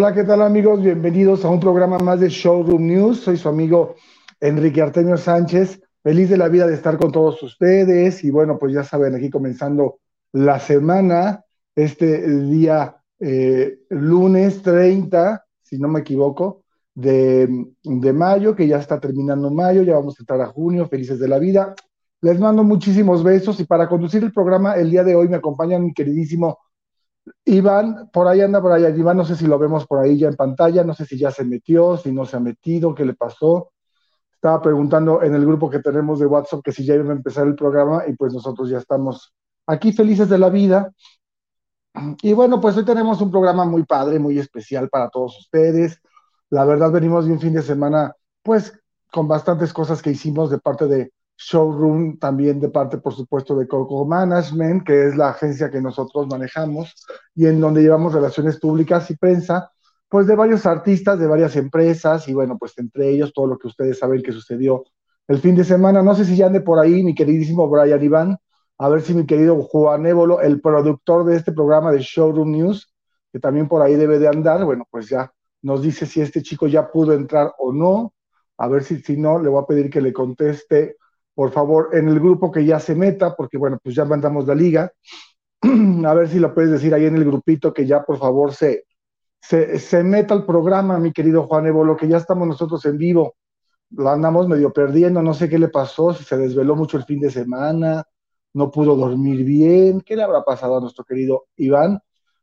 Hola, ¿qué tal amigos? Bienvenidos a un programa más de Showroom News. Soy su amigo Enrique Artemio Sánchez. Feliz de la vida de estar con todos ustedes. Y bueno, pues ya saben, aquí comenzando la semana, este día eh, lunes 30, si no me equivoco, de, de mayo, que ya está terminando mayo, ya vamos a entrar a junio, felices de la vida. Les mando muchísimos besos y para conducir el programa el día de hoy me acompaña mi queridísimo Iván, por ahí anda por allá. Iván, no sé si lo vemos por ahí ya en pantalla, no sé si ya se metió, si no se ha metido, qué le pasó. Estaba preguntando en el grupo que tenemos de WhatsApp que si ya iba a empezar el programa y pues nosotros ya estamos aquí felices de la vida. Y bueno, pues hoy tenemos un programa muy padre, muy especial para todos ustedes. La verdad venimos de un fin de semana pues con bastantes cosas que hicimos de parte de showroom, también de parte, por supuesto, de Coco Management, que es la agencia que nosotros manejamos y en donde llevamos relaciones públicas y prensa, pues de varios artistas, de varias empresas y bueno, pues entre ellos todo lo que ustedes saben que sucedió el fin de semana. No sé si ya ande por ahí mi queridísimo Brian Iván, a ver si mi querido Juan Évolo, el productor de este programa de Showroom News, que también por ahí debe de andar, bueno, pues ya nos dice si este chico ya pudo entrar o no. A ver si, si no, le voy a pedir que le conteste por favor, en el grupo que ya se meta, porque bueno, pues ya mandamos la liga. A ver si lo puedes decir ahí en el grupito que ya por favor se, se, meta al programa, mi querido Juan Evo, lo que ya estamos nosotros en vivo. Lo andamos medio perdiendo, no sé qué le pasó, si se desveló mucho el fin de semana, no pudo dormir bien, ¿qué le habrá pasado a nuestro querido Iván?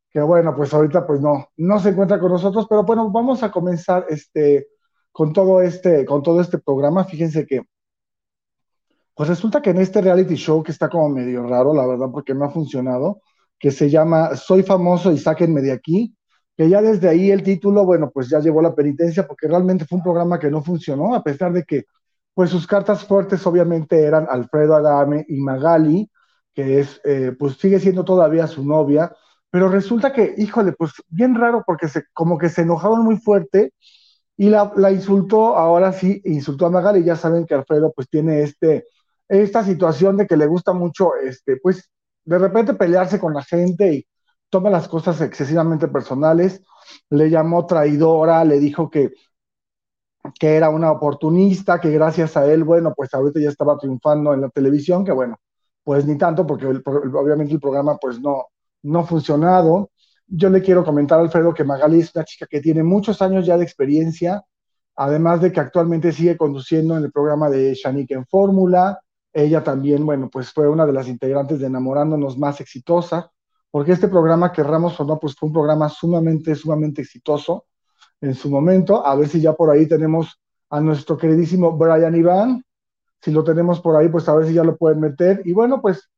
Que bueno, pues ahorita pues no, no se encuentra con nosotros, pero bueno, vamos a comenzar este, con todo este, con todo este programa. Fíjense que pues resulta que en este reality show que está como medio raro, la verdad, porque no ha funcionado, que se llama Soy famoso y sáquenme de aquí, que ya desde ahí el título, bueno, pues ya llevó la penitencia porque realmente fue un programa que no funcionó, a pesar de que, pues sus cartas fuertes obviamente eran Alfredo Adame y Magali, que es, eh, pues sigue siendo todavía su novia, pero resulta que, híjole, pues bien raro porque se, como que se enojaron muy fuerte y la, la insultó, ahora sí, insultó a Magali, ya saben que Alfredo pues tiene este esta situación de que le gusta mucho, este, pues, de repente pelearse con la gente y toma las cosas excesivamente personales, le llamó traidora, le dijo que, que era una oportunista, que gracias a él, bueno, pues ahorita ya estaba triunfando en la televisión, que bueno, pues ni tanto, porque obviamente el programa pues no, no ha funcionado. Yo le quiero comentar, Alfredo, que Magali es una chica que tiene muchos años ya de experiencia, además de que actualmente sigue conduciendo en el programa de Shanique en Fórmula, ella también, bueno, pues fue una de las integrantes de Enamorándonos más exitosa, porque este programa, querramos o no, pues fue un programa sumamente, sumamente exitoso en su momento. A ver si ya por ahí tenemos a nuestro queridísimo Brian Iván. Si lo tenemos por ahí, pues a ver si ya lo pueden meter. Y bueno, pues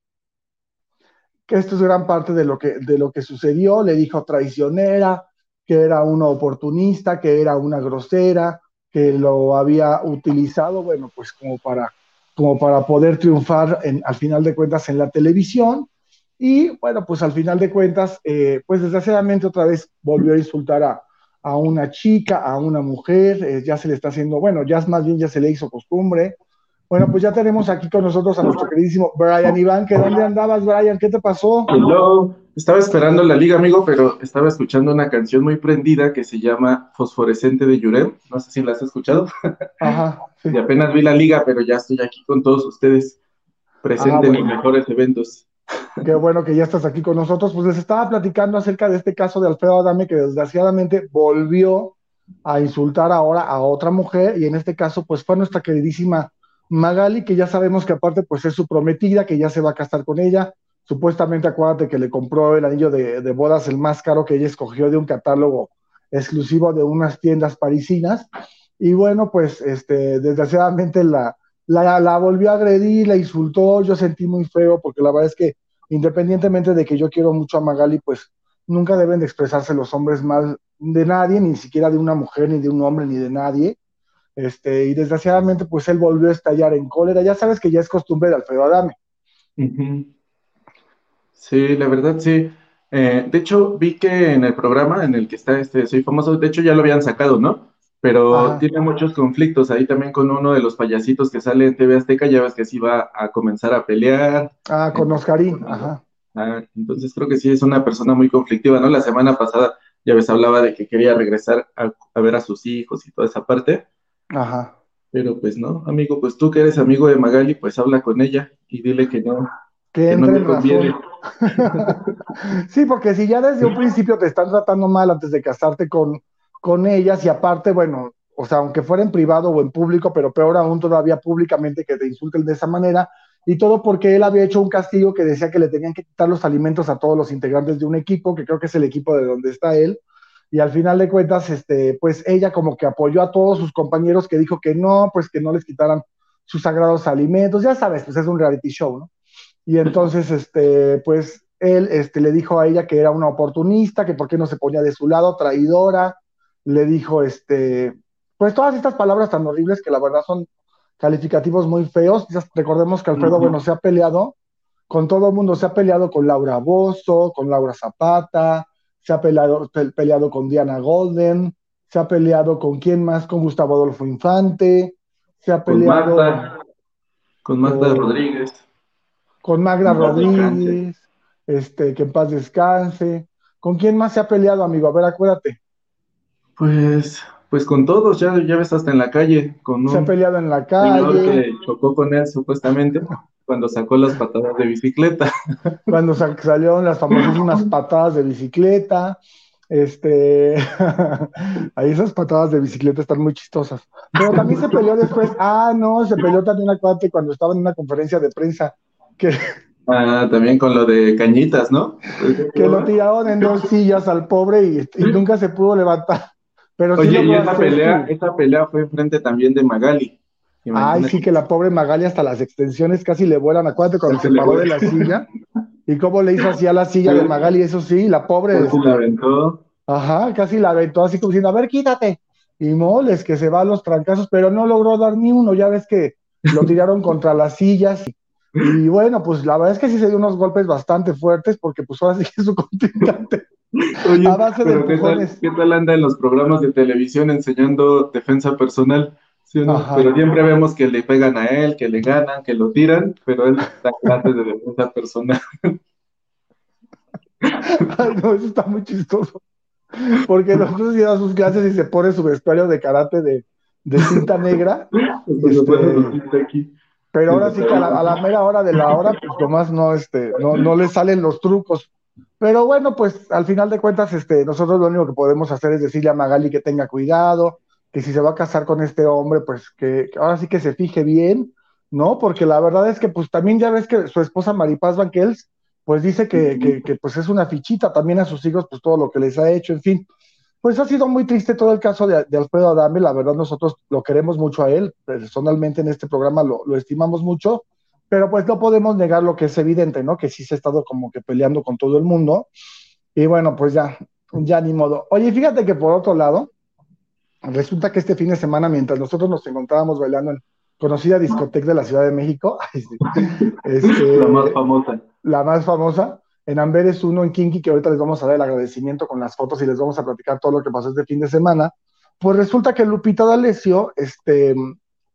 que esto es gran parte de lo que, de lo que sucedió. Le dijo traicionera, que era una oportunista, que era una grosera, que lo había utilizado, bueno, pues como para como para poder triunfar en, al final de cuentas en la televisión. Y bueno, pues al final de cuentas, eh, pues desgraciadamente otra vez volvió a insultar a, a una chica, a una mujer, eh, ya se le está haciendo, bueno, ya más bien ya se le hizo costumbre. Bueno, pues ya tenemos aquí con nosotros a nuestro queridísimo Brian Iván, que ¿dónde andabas, Brian? ¿Qué te pasó? Hello. Estaba esperando la liga, amigo, pero estaba escuchando una canción muy prendida que se llama Fosforescente de Yurem. No sé si la has escuchado. Ajá. Y apenas vi la liga, pero ya estoy aquí con todos ustedes, presente ah, en los mejores eventos. Qué bueno que ya estás aquí con nosotros. Pues les estaba platicando acerca de este caso de Alfredo Adame, que desgraciadamente volvió a insultar ahora a otra mujer, y en este caso, pues fue nuestra queridísima Magali, que ya sabemos que aparte, pues es su prometida, que ya se va a casar con ella Supuestamente acuérdate que le compró el anillo de, bodas el más caro que ella escogió de un catálogo exclusivo de unas tiendas parisinas. Y bueno, pues este, desgraciadamente la, la, volvió a agredir, la insultó, yo sentí muy feo porque la verdad es que independientemente de que yo quiero mucho a Magali, pues nunca deben de expresarse los hombres mal de nadie, ni siquiera de una mujer, ni de un hombre, ni de nadie. Este, y desgraciadamente, pues él volvió a estallar en cólera. Ya sabes que ya es costumbre de Alfredo Adame. Sí, la verdad sí. Eh, de hecho, vi que en el programa en el que está este Soy Famoso, de hecho ya lo habían sacado, ¿no? Pero tiene muchos conflictos ahí también con uno de los payasitos que sale en TV Azteca, ya ves que sí va a comenzar a pelear. Ah, con Oscarín, ajá. Ah, entonces creo que sí es una persona muy conflictiva, ¿no? La semana pasada ya ves, hablaba de que quería regresar a, ver a sus hijos y toda esa parte. Ajá. Pero pues no, amigo, pues tú que eres amigo de Magali, pues habla con ella y dile que no. Que, no me conviene. sí, porque si ya desde un principio te están tratando mal antes de casarte con, con ellas y aparte, bueno, o sea, aunque fuera en privado o en público, pero peor aún todavía públicamente que te insulten de esa manera, y todo porque él había hecho un castigo que decía que le tenían que quitar los alimentos a todos los integrantes de un equipo, que creo que es el equipo de donde está él, y al final de cuentas, este, pues ella como que apoyó a todos sus compañeros que dijo que no, pues que no les quitaran sus sagrados alimentos, ya sabes, pues es un reality show, ¿no? Y entonces, este, pues él este, le dijo a ella que era una oportunista, que por qué no se ponía de su lado, traidora, le dijo, este, pues todas estas palabras tan horribles que la verdad son calificativos muy feos. Recordemos que Alfredo, bueno, se ha peleado con todo el mundo, se ha peleado con Laura Bozo, con Laura Zapata, se ha peleado, peleado con Diana Golden, se ha peleado con quién más, con Gustavo Adolfo Infante, se ha peleado con Magda, con Magda Rodríguez. Con Magda Rodríguez, este, que en paz descanse. ¿Con quién más se ha peleado, amigo? A ver, acuérdate. Pues pues con todos, ya, ya ves hasta en la calle, con un Se ha peleado en la calle. que chocó con él supuestamente cuando sacó las patadas de bicicleta. Cuando salieron las famosísimas patadas de bicicleta. Este, ahí esas patadas de bicicleta están muy chistosas. Pero también se peleó después. Ah, no, se peleó también acuérdate cuando estaba en una conferencia de prensa. Que, ah, también con lo de cañitas, ¿no? Que lo tiraron en dos sillas al pobre y, y nunca se pudo levantar. Pero Oye, y esa pelea, esa pelea fue enfrente también de Magali. Ay, sí, que la pobre Magali hasta las extensiones casi le vuelan. Acuérdate cuando se, paró de la silla. ¿Y cómo le hizo así a la silla de Magali? Eso sí, la pobre. Casi la aventó. Ajá, casi la aventó así como diciendo, a ver, quítate. Y moles, que se va a los trancazos, pero no logró dar ni uno. Ya ves que lo tiraron contra las sillas. Y, bueno, pues la verdad es que sí se dio unos golpes bastante fuertes, porque pues ahora sí que su contrincante Oye, pero ¿qué tal, ¿qué tal, anda en los programas de televisión enseñando defensa personal? Pero siempre vemos que le pegan a él, que le ganan, que lo tiran, pero él está clases de defensa personal. Ay, no, eso está muy chistoso. Porque nosotros da sus clases y se pone su vestuario de karate de, de cinta negra. Este, pero ahora sí que a la, a la, mera hora de la hora, pues nomás no, este, no, no le salen los trucos. Pero bueno, pues al final de cuentas, este, nosotros lo único que podemos hacer es decirle a Magali que tenga cuidado, que si se va a casar con este hombre, pues que, ahora sí que se fije bien, ¿no? Porque la verdad es que pues también ya ves que su esposa Maripaz Banquels, pues dice que, que, pues es una fichita también a sus hijos, pues todo lo que les ha hecho, en fin. Pues ha sido muy triste todo el caso de, Alfredo Adame, la verdad nosotros lo queremos mucho a él, personalmente en este programa lo, lo estimamos mucho, pero pues no podemos negar lo que es evidente, ¿no? Que sí se ha estado como que peleando con todo el mundo. Y bueno, pues ya, ya ni modo. Oye, fíjate que por otro lado, resulta que este fin de semana, mientras nosotros nos encontrábamos bailando en conocida discoteca de la Ciudad de México, este, la más famosa. La más famosa, en Amberes uno en Kinky, que ahorita les vamos a dar el agradecimiento con las fotos y les vamos a platicar todo lo que pasó este fin de semana. Pues resulta que Lupita D'Alessio, este,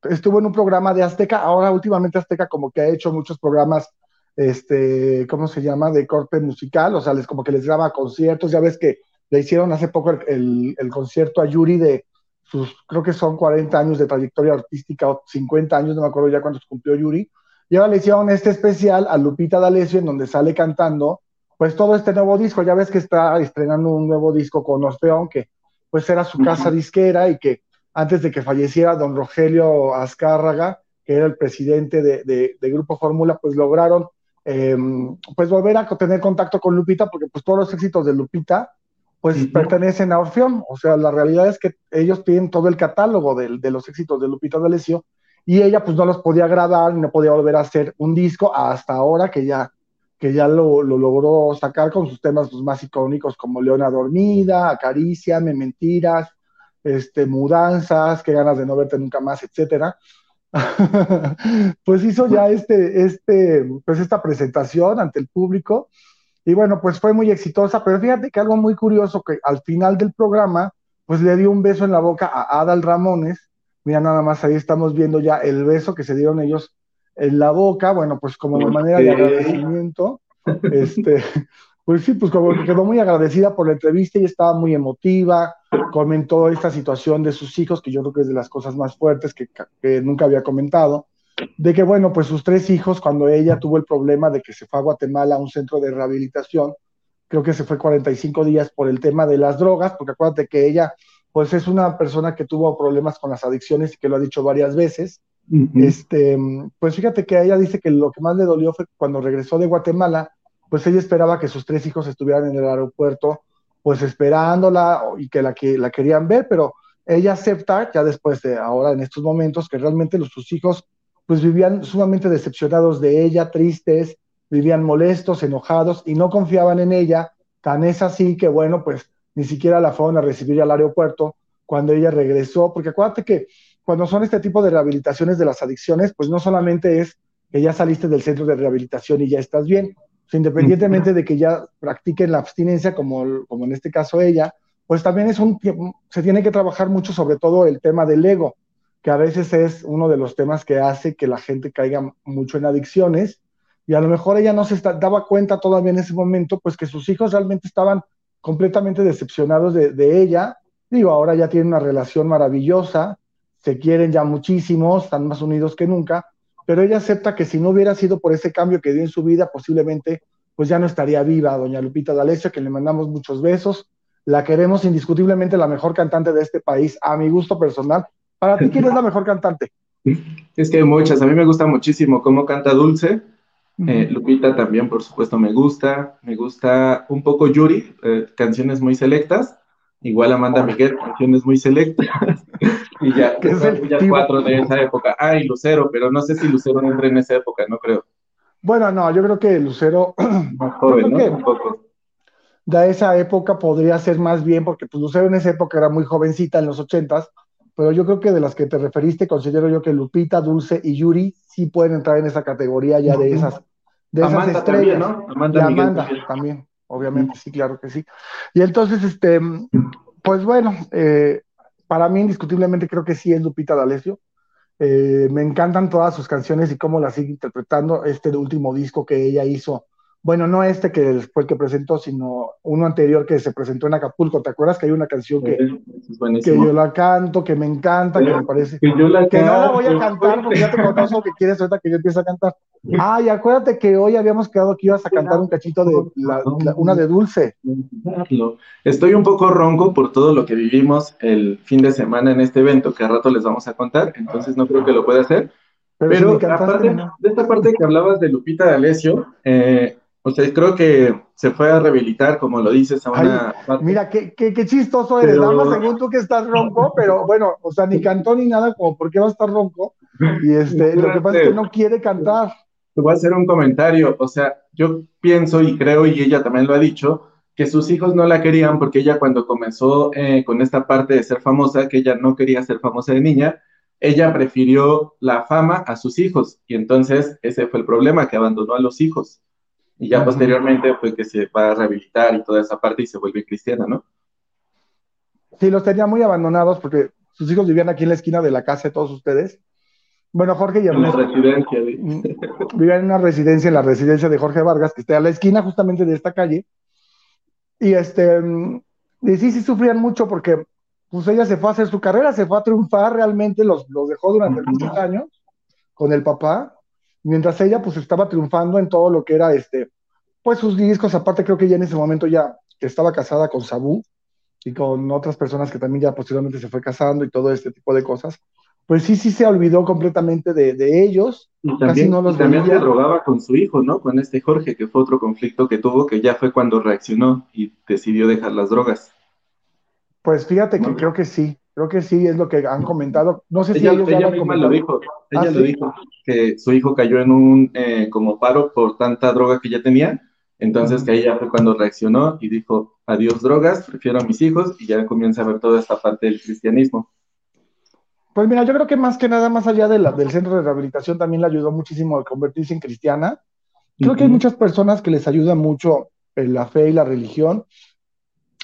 estuvo en un programa de Azteca, ahora últimamente Azteca como que ha hecho muchos programas, este, ¿cómo se llama?, de corte musical, o sea, les como que les graba conciertos, ya ves que le hicieron hace poco el, el, concierto a Yuri de sus, creo que son 40 años de trayectoria artística, o 50 años, no me acuerdo ya cuántos cumplió Yuri, y ahora le hicieron este especial a Lupita D'Alessio, en donde sale cantando, pues todo este nuevo disco, ya ves que está estrenando un nuevo disco con Orfeón, que pues era su casa disquera y que antes de que falleciera don Rogelio Azcárraga, que era el presidente de, Grupo Fórmula, pues lograron em, pues volver a tener contacto con Lupita, porque pues todos los éxitos de Lupita pues pertenecen a Orfeón, o sea, la realidad es que ellos tienen todo el catálogo de, los éxitos de Lupita D'Alessio, y ella pues no los podía grabar, no podía volver a hacer un disco hasta ahora que ya, que ya lo, logró sacar con sus temas pues, más icónicos como Leona Dormida, Acaricia, Me Mentiras, este, mudanzas, qué ganas de no verte nunca más, etcétera. pues hizo ya este, este, pues esta presentación ante el público y bueno, pues fue muy exitosa, pero fíjate que algo muy curioso que al final del programa, pues le dio un beso en la boca a Adal Ramones, mira nada más ahí estamos viendo ya el beso que se dieron ellos en la boca, bueno, pues como de manera de agradecimiento, este, Pues sí, pues como que quedó muy agradecida por la entrevista y estaba muy emotiva, comentó esta situación de sus hijos, que yo creo que es de las cosas más fuertes que, que nunca había comentado, de que bueno, pues sus tres hijos, cuando ella tuvo el problema de que se fue a Guatemala a un centro de rehabilitación, creo que se fue 45 días por el tema de las drogas, porque acuérdate que ella, pues es una persona que tuvo problemas con las adicciones y que lo ha dicho varias veces. este, pues fíjate que ella dice que lo que más le dolió fue cuando regresó de Guatemala, pues ella esperaba que sus tres hijos estuvieran en el aeropuerto, pues esperándola y que la, que la querían ver, pero ella acepta, ya después de ahora, en estos momentos, que realmente los, sus hijos pues vivían sumamente decepcionados de ella, tristes, vivían molestos, enojados y no confiaban en ella. Tan es así que, bueno, pues ni siquiera la fueron a recibir al aeropuerto cuando ella regresó, porque acuérdate que cuando son este tipo de rehabilitaciones de las adicciones, pues no solamente es que ya saliste del centro de rehabilitación y ya estás bien, independientemente de que ya practiquen la abstinencia, como, como en este caso ella, pues también es un se tiene que trabajar mucho sobre todo el tema del ego, que a veces es uno de los temas que hace que la gente caiga mucho en adicciones y a lo mejor ella no se daba cuenta todavía en ese momento, pues que sus hijos realmente estaban completamente decepcionados de, de ella. Digo, ahora ya tienen una relación maravillosa, se quieren ya muchísimo, están más unidos que nunca, pero ella acepta que si no hubiera sido por ese cambio que dio en su vida, posiblemente pues ya no estaría viva doña Lupita D'Alessio, que le mandamos muchos besos. La queremos indiscutiblemente la mejor cantante de este país, a mi gusto personal. Para ti, ¿quién es la mejor cantante? Es que hay muchas, a mí me gusta muchísimo cómo canta Dulce. Eh, Lupita también, por supuesto, me gusta. Me gusta un poco Yuri, eh, canciones muy selectas. Igual Amanda Miguel, canciones muy selectas. y ya, ya cuatro de esa época. Ah, y Lucero, pero no sé si Lucero entra en esa época, no creo. Bueno, no, yo creo que Lucero. Más joven, ¿no? Un poco. De esa época podría ser más bien, porque pues Lucero en esa época era muy jovencita, en los ochentas, pero yo creo que de las que te referiste, considero yo que Lupita, Dulce y Yuri sí pueden entrar en esa categoría ya de esas, de esas estrellas. También, ¿no? Amanda, y Amanda también. Obviamente, sí, claro que sí. Y entonces, este, pues bueno, eh, para mí indiscutiblemente creo que sí es Lupita D'Alessio. Eh, me encantan todas sus canciones y cómo las sigue interpretando. Este último disco que ella hizo bueno, no este que después que presentó, sino uno anterior que se presentó en Acapulco. ¿Te acuerdas que hay una canción que, que yo la canto, que me encanta, que me parece que, yo la que no la voy a cantar porque ya te conozco que quieres ahorita que yo empiece a cantar? Ay, acuérdate que hoy habíamos quedado que ibas a cantar un cachito de una de dulce. Estoy un poco ronco por todo lo que vivimos el fin de semana en este evento que a rato les vamos a contar, entonces no creo que lo pueda hacer. Pero, aparte de esta parte que hablabas de Lupita D'Alessio, eh, o sea, creo que se fue a rehabilitar, como lo dices, a una... mira, qué, qué, qué, chistoso eres, pero... más según tú que estás ronco, pero bueno, o sea, ni cantó ni nada, como por qué va a estar ronco. Y este, lo que pasa es que no quiere cantar. Te voy a hacer un comentario, o sea, yo pienso y creo, y ella también lo ha dicho, que sus hijos no la querían porque ella cuando comenzó eh, con esta parte de ser famosa, que ella no quería ser famosa de niña, ella prefirió la fama a sus hijos, y entonces ese fue el problema, que abandonó a los hijos y ya posteriormente fue que se va a rehabilitar y toda esa parte y se vuelve cristiana, ¿no? Sí, los tenía muy abandonados porque sus hijos vivían aquí en la esquina de la casa de todos ustedes. Bueno, Jorge y Ernesto. En residencia. Mm, vivían en una residencia, en la residencia de Jorge Vargas, que está a la esquina justamente de esta calle. Y este, mm, y sí, sí sufrían mucho porque pues ella se fue a hacer su carrera, se fue a triunfar realmente, los, los dejó durante muchos años con el papá mientras ella pues estaba triunfando en todo lo que era este, pues sus discos, aparte creo que ya en ese momento ya estaba casada con Sabu y con otras personas que también ya posteriormente se fue casando y todo este tipo de cosas, pues sí, sí se olvidó completamente de, de ellos. Y también, no los también se drogaba con su hijo, ¿no? Con este Jorge, que fue otro conflicto que tuvo, que ya fue cuando reaccionó y decidió dejar las drogas. Pues fíjate que creo que sí, Creo que sí, es lo que han comentado. No sé si ella, ella misma lo dijo. Ella ¿Ah, lo dijo, que su hijo cayó en un eh, como paro por tanta droga que ya tenía. Entonces que ella fue cuando reaccionó y dijo, adiós drogas, prefiero a mis hijos y ya comienza a ver toda esta parte del cristianismo. Pues mira, yo creo que más que nada, más allá de la, del centro de rehabilitación, también le ayudó muchísimo a convertirse en cristiana. Creo que hay muchas personas que les ayuda mucho en la fe y la religión,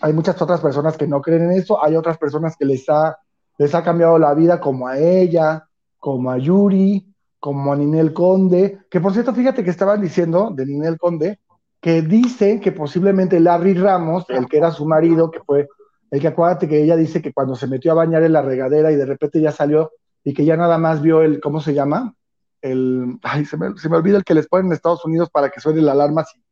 hay muchas otras personas que no creen en eso, hay otras personas que les ha, les ha cambiado la vida, como a ella, como a Yuri, como a Ninel Conde, que por cierto, fíjate que estaban diciendo de Ninel Conde, que dice que posiblemente Larry Ramos, el que era su marido, que fue el que acuérdate que ella dice que cuando se metió a bañar en la regadera y de repente ya salió y que ya nada más vio el, ¿cómo se llama? El, ay, se me, se me olvida el que les ponen en Estados Unidos para que suene la alarma si,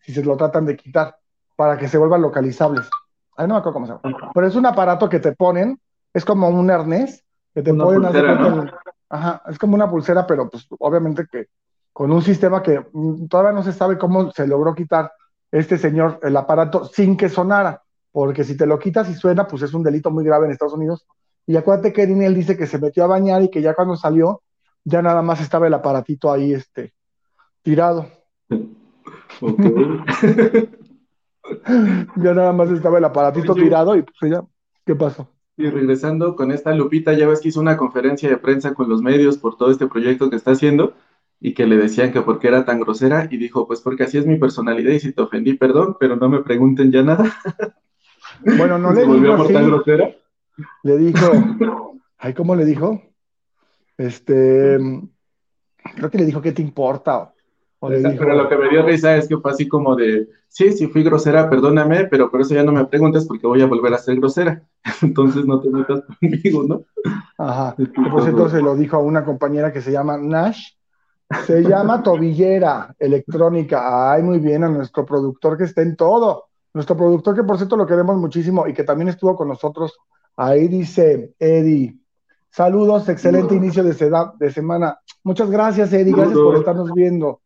si se lo tratan de quitar, para que se vuelvan localizables. Ay, no me acuerdo cómo se llama. Pero es un aparato que te ponen, es como un arnés que te ponen, ajá, es como una pulsera, pero pues obviamente que con un sistema que mm, todavía no se sabe cómo se logró quitar este señor el aparato sin que sonara, porque si te lo quitas y suena, pues es un delito muy grave en Estados Unidos. Y acuérdate que Daniel dice que se metió a bañar y que ya cuando salió, ya nada más estaba el aparatito ahí, este, tirado. ya nada más estaba el aparatito tirado y pues ya, ¿qué pasó? Y regresando con esta Lupita, ya ves que hizo una conferencia de prensa con los medios por todo este proyecto que está haciendo y que le decían que por qué era tan grosera y dijo, pues porque así es mi personalidad y si te ofendí, perdón, pero no me pregunten ya nada. Bueno, no le dijo así. grosera? Le dijo, ay, ¿cómo le dijo? Este, creo que le dijo, ¿qué te importa? Pero lo que me dio risa es que fue así como de, sí, sí fui grosera, perdóname, pero por eso ya no me preguntes porque voy a volver a ser grosera. Entonces no te metas conmigo, ¿no? Ajá. Pues entonces lo dijo a una compañera que se llama Nash. Se llama Tobillera Electrónica. Ay, muy bien, a nuestro productor que está en todo. Nuestro productor que por cierto lo queremos muchísimo y que también estuvo con nosotros. Ahí dice Eddie. Saludos, excelente inicio de, de semana. Muchas gracias, Eddie. Gracias por estarnos viendo.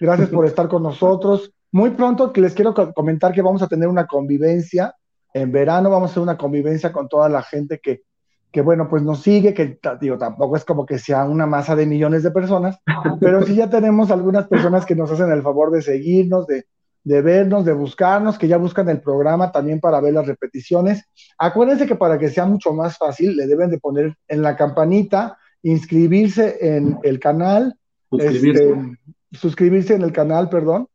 Gracias por estar con nosotros. Muy pronto les quiero comentar que vamos a tener una convivencia. En verano vamos a hacer una convivencia con toda la gente que, que bueno, pues nos sigue, que digo, tampoco es como que sea una masa de millones de personas, pero sí ya tenemos algunas personas que nos hacen el favor de seguirnos, de, de vernos, de buscarnos, que ya buscan el programa también para ver las repeticiones. Acuérdense que para que sea mucho más fácil, le deben de poner en la campanita, inscribirse en el canal, este, suscribirse en el canal, perdón.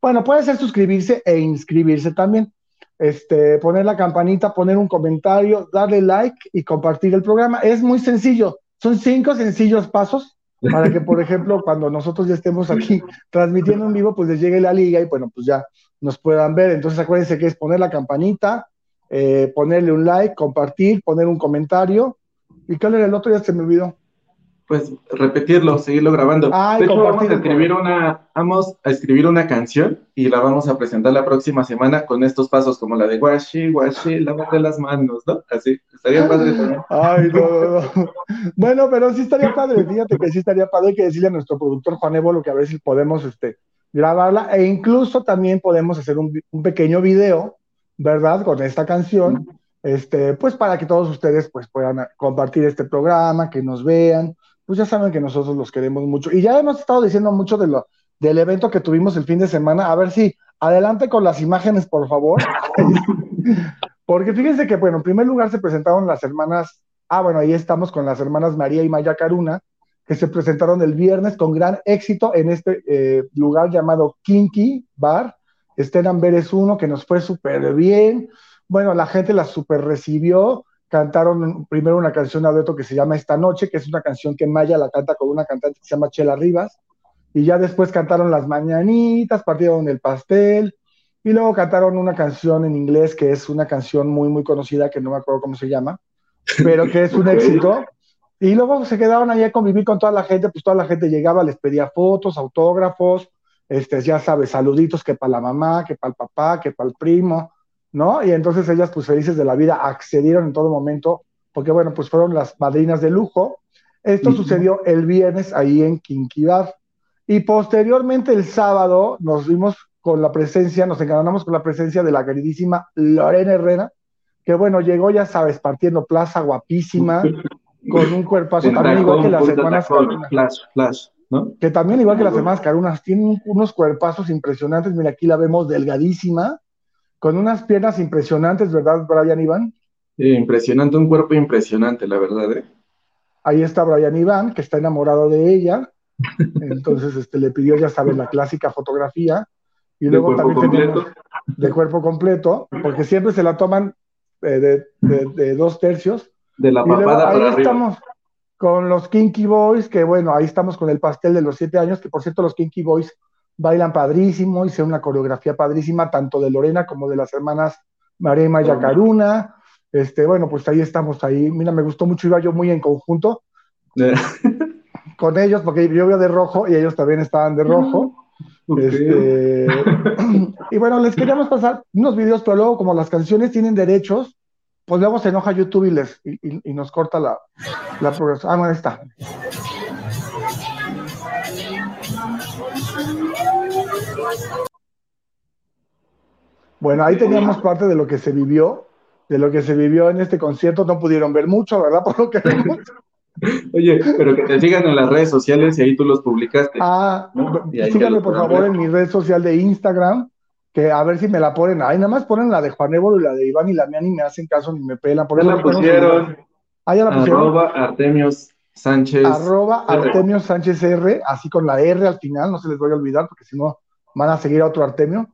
Bueno, puede ser suscribirse e inscribirse también. Este, poner la campanita, poner un comentario, darle like y compartir el programa. Es muy sencillo. Son cinco sencillos pasos para que, por ejemplo, cuando nosotros ya estemos aquí transmitiendo en vivo, pues les llegue la liga y bueno, pues ya nos puedan ver. Entonces acuérdense que es poner la campanita, eh, ponerle un like, compartir, poner un comentario. ¿Y cuál era el otro? Ya se me olvidó pues repetirlo, seguirlo grabando. de hecho, vamos a escribir una, vamos a escribir una canción y la vamos a presentar la próxima semana con estos pasos como la de washi, washi, lávate las manos, ¿no? Así, estaría padre también. Ay, no, no, Bueno, pero sí estaría padre, fíjate que sí estaría padre, hay que decirle a nuestro productor Juan Evo lo que a ver si podemos este, grabarla e incluso también podemos hacer un, un pequeño video, ¿verdad? Con esta canción. Este, pues para que todos ustedes pues puedan compartir este programa, que nos vean, pues ya saben que nosotros los queremos mucho. Y ya hemos estado diciendo mucho de lo, del evento que tuvimos el fin de semana. A ver si adelante con las imágenes, por favor. Porque fíjense que, bueno, en primer lugar se presentaron las hermanas, ah, bueno, ahí estamos con las hermanas María y Maya Caruna, que se presentaron el viernes con gran éxito en este eh, lugar llamado Kinky Bar. En Amberes 1, que nos fue súper bien. Bueno, la gente la súper recibió cantaron primero una canción a dueto que se llama Esta Noche, que es una canción que Maya la canta con una cantante que se llama Chela Rivas, y ya después cantaron Las Mañanitas, partieron el pastel, y luego cantaron una canción en inglés que es una canción muy, muy conocida, que no me acuerdo cómo se llama, pero que es un éxito. Y luego se quedaron ahí a convivir con toda la gente, pues toda la gente llegaba, les pedía fotos, autógrafos, este, ya sabes, saluditos que para la mamá, que para el papá, que para el primo, ¿no? Y entonces ellas, pues felices de la vida, accedieron en todo momento, porque bueno, pues fueron las madrinas de lujo. Esto sucedió el viernes ahí en Quinquidad. Y posteriormente el sábado nos vimos con la presencia, nos enganamos con la presencia de la queridísima Lorena Herrera, que bueno, llegó, ya sabes, partiendo plaza, guapísima, con un cuerpazo también igual que las hermanas Flash, ¿no? Que también igual que las hermanas Carunas, tienen unos cuerpazos impresionantes, mira, aquí la vemos delgadísima, con unas piernas impresionantes, ¿verdad, Brian Iván? Sí, impresionante, un cuerpo impresionante, la verdad, ¿eh? Ahí está Brian Iván, que está enamorado de ella. Entonces, este, le pidió, ya sabes, la clásica fotografía. Y luego también tenemos de cuerpo completo, porque siempre se la toman eh, de, dos tercios. De la papada Ahí estamos con los Kinky Boys, que bueno, ahí estamos con el pastel de los siete años, que por cierto los Kinky Boys bailan padrísimo, hice una coreografía padrísima, tanto de Lorena como de las hermanas María y Maya Caruna. Este, bueno, pues ahí estamos, ahí. Mira, me gustó mucho, iba yo muy en conjunto con ellos, porque yo iba de rojo y ellos también estaban de rojo. Este, y bueno, les queríamos pasar unos videos, pero luego como las canciones tienen derechos, pues luego se enoja YouTube y, les, y, nos corta la, la progresión. Ah, bueno, ahí está. Bueno, ahí teníamos parte de lo que se vivió, de lo que se vivió en este concierto. No pudieron ver mucho, ¿verdad? Por lo que Oye, pero que te sigan en las redes sociales y ahí tú los publicaste. Ah, síganme por favor en mi red social de Instagram, que a ver si me la ponen. Ahí nada más ponen la de Juan Évolo y la de Iván y la mía ni me hacen caso ni me pelan. Por eso la pusieron. Ah, ya la pusieron. Arroba Artemios Sánchez. Arroba Artemios Sánchez R, así con la R al final, no se les voy a olvidar, porque si no van a seguir a otro Artemio.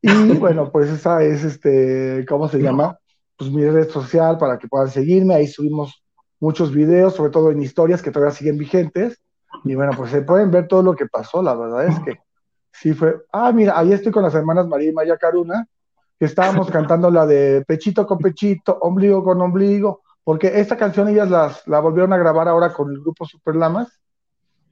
Y bueno, pues esa es este, ¿cómo se llama? Pues mi red social para que puedan seguirme. Ahí subimos muchos videos, sobre todo en historias que todavía siguen vigentes. Y bueno, pues se pueden ver todo lo que pasó, la verdad es que sí fue. Ah, mira, ahí estoy con las hermanas María y Maya Caruna, que estábamos cantando la de pechito con pechito, ombligo con ombligo, porque esta canción ellas las, la volvieron a grabar ahora con el grupo Super Lamas.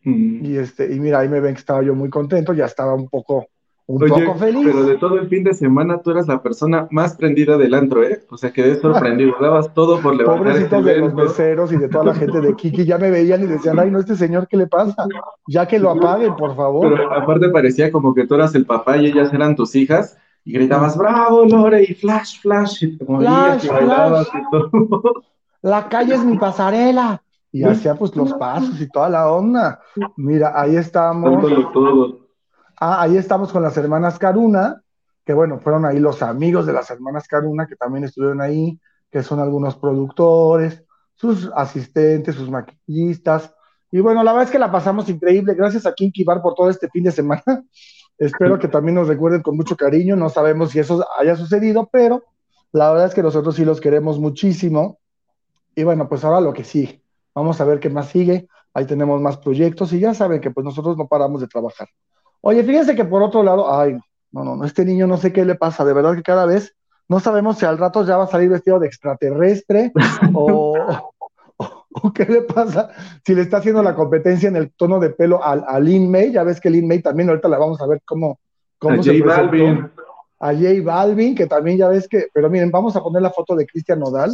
Mm. Y, este, y mira, ahí me ven que estaba yo muy contento, ya estaba un poco un poco feliz. Pero de todo el fin de semana tú eras la persona más prendida del antro, ¿eh? O sea, quedé sorprendido, dabas todo por levantar. Pobrecitos de los meseros y de toda la gente de Kiki ya me veían y decían, ay, no, este señor, ¿qué le pasa? Ya que lo apaguen, por favor. Pero aparte parecía como que tú eras el papá y ellas eran tus hijas. Y gritabas, bravo, Lore, y flash, flash, y como flash, flash. Y todo. La calle es mi pasarela. Y hacía pues los pasos y toda la onda. Mira, ahí estamos. Ah, ahí estamos con las hermanas Caruna, que bueno, fueron ahí los amigos de las hermanas Caruna, que también estuvieron ahí, que son algunos productores, sus asistentes, sus maquillistas. Y bueno, la verdad es que la pasamos increíble. Gracias a Kinky Bar por todo este fin de semana. Espero que también nos recuerden con mucho cariño. No sabemos si eso haya sucedido, pero la verdad es que nosotros sí los queremos muchísimo. Y bueno, pues ahora lo que sigue. Vamos a ver qué más sigue. Ahí tenemos más proyectos y ya saben que pues nosotros no paramos de trabajar. Oye, fíjense que por otro lado, ay, no, no, no, este niño no sé qué le pasa, de verdad que cada vez no sabemos si al rato ya va a salir vestido de extraterrestre o, qué le pasa, si le está haciendo la competencia en el tono de pelo al, a Lin May, ya ves que Lin May también ahorita la vamos a ver cómo, cómo a se J Balvin. A J Balvin, que también ya ves que, pero miren, vamos a poner la foto de Cristian Nodal,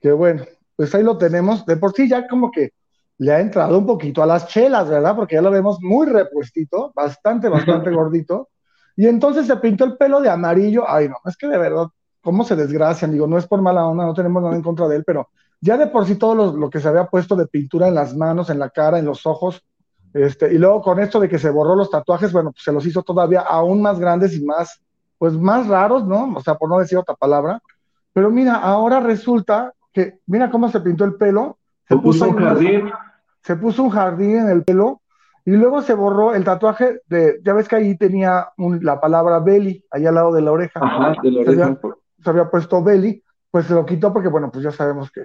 que bueno, pues ahí lo tenemos, de por sí ya como que le ha entrado un poquito a las chelas, ¿verdad? Porque ya lo vemos muy repuestito, bastante, bastante gordito. Y entonces se pintó el pelo de amarillo. Ay, no, es que de verdad, ¿cómo se desgracian? Digo, no es por mala onda, no tenemos nada en contra de él, pero ya de por sí todo lo, que se había puesto de pintura en las manos, en la cara, en los ojos, este, y luego con esto de que se borró los tatuajes, bueno, pues se los hizo todavía aún más grandes y más, pues más raros, ¿no? O sea, por no decir otra palabra. Pero mira, ahora resulta que, mira cómo se pintó el pelo. Se, puso, un jardín se puso un jardín en el pelo y luego se borró el tatuaje de, ya ves que ahí tenía la palabra belly, ahí al lado de la oreja. Ajá, de la oreja. Se, había, puesto belly, pues se lo quitó porque, bueno, pues ya sabemos que,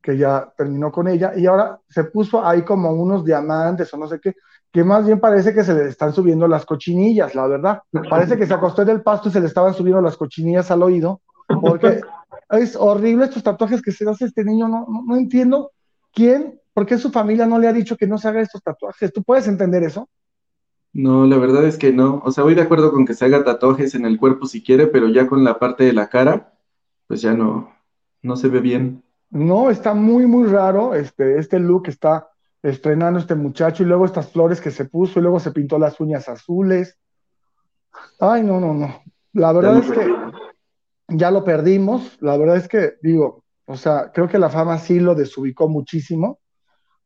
que ya terminó con ella y ahora se puso ahí como unos diamantes o no sé qué, que más bien parece que se le están subiendo las cochinillas, la verdad. Parece que se acostó en el pasto y se le estaban subiendo las cochinillas al oído, porque es horrible estos tatuajes que se hace este niño, no, no, no entiendo quién ¿por qué su familia no le ha dicho que no se haga estos tatuajes? ¿Tú puedes entender eso? No, la verdad es que no. O sea, voy de acuerdo con que se haga tatuajes en el cuerpo si quiere, pero ya con la parte de la cara, pues ya no, no se ve bien. No, está muy, muy raro. Este, este look está estrenando este muchacho y luego estas flores que se puso y luego se pintó las uñas azules. Ay, no, no, no. La verdad es que ya lo perdimos. La verdad es que, digo, o sea, creo que la fama sí lo desubicó muchísimo.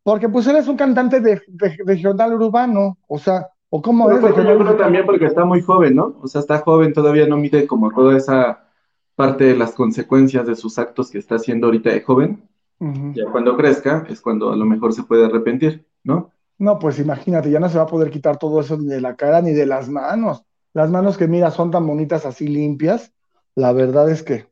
Porque pues él es un cantante de, regional urbano, o sea, o como es. Yo también porque está muy joven, ¿no? O sea, está joven, todavía no mide como toda esa parte de las consecuencias de sus actos que está haciendo ahorita de joven. Ya cuando crezca es cuando a lo mejor se puede arrepentir, ¿no? No, pues imagínate, ya no se va a poder quitar todo eso ni de la cara ni de las manos. Las manos que mira son tan bonitas así limpias. La verdad es que,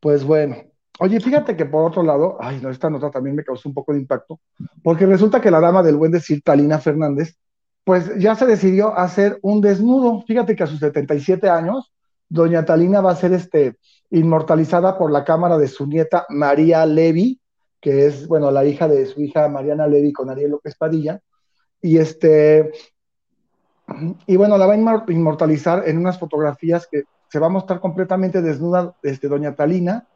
pues bueno, Oye, fíjate que por otro lado, ay, no, esta nota también me causó un poco de impacto, porque resulta que la dama del buen decir, Talina Fernández, pues ya se decidió hacer un desnudo. Fíjate que a sus 77 años, doña Talina va a ser este, inmortalizada por la cámara de su nieta María Levi, que es, bueno, la hija de su hija Mariana Levi con Ariel López Padilla. Y este, y bueno, la va a inmortalizar en unas fotografías que se va a mostrar completamente desnuda este, doña Talina.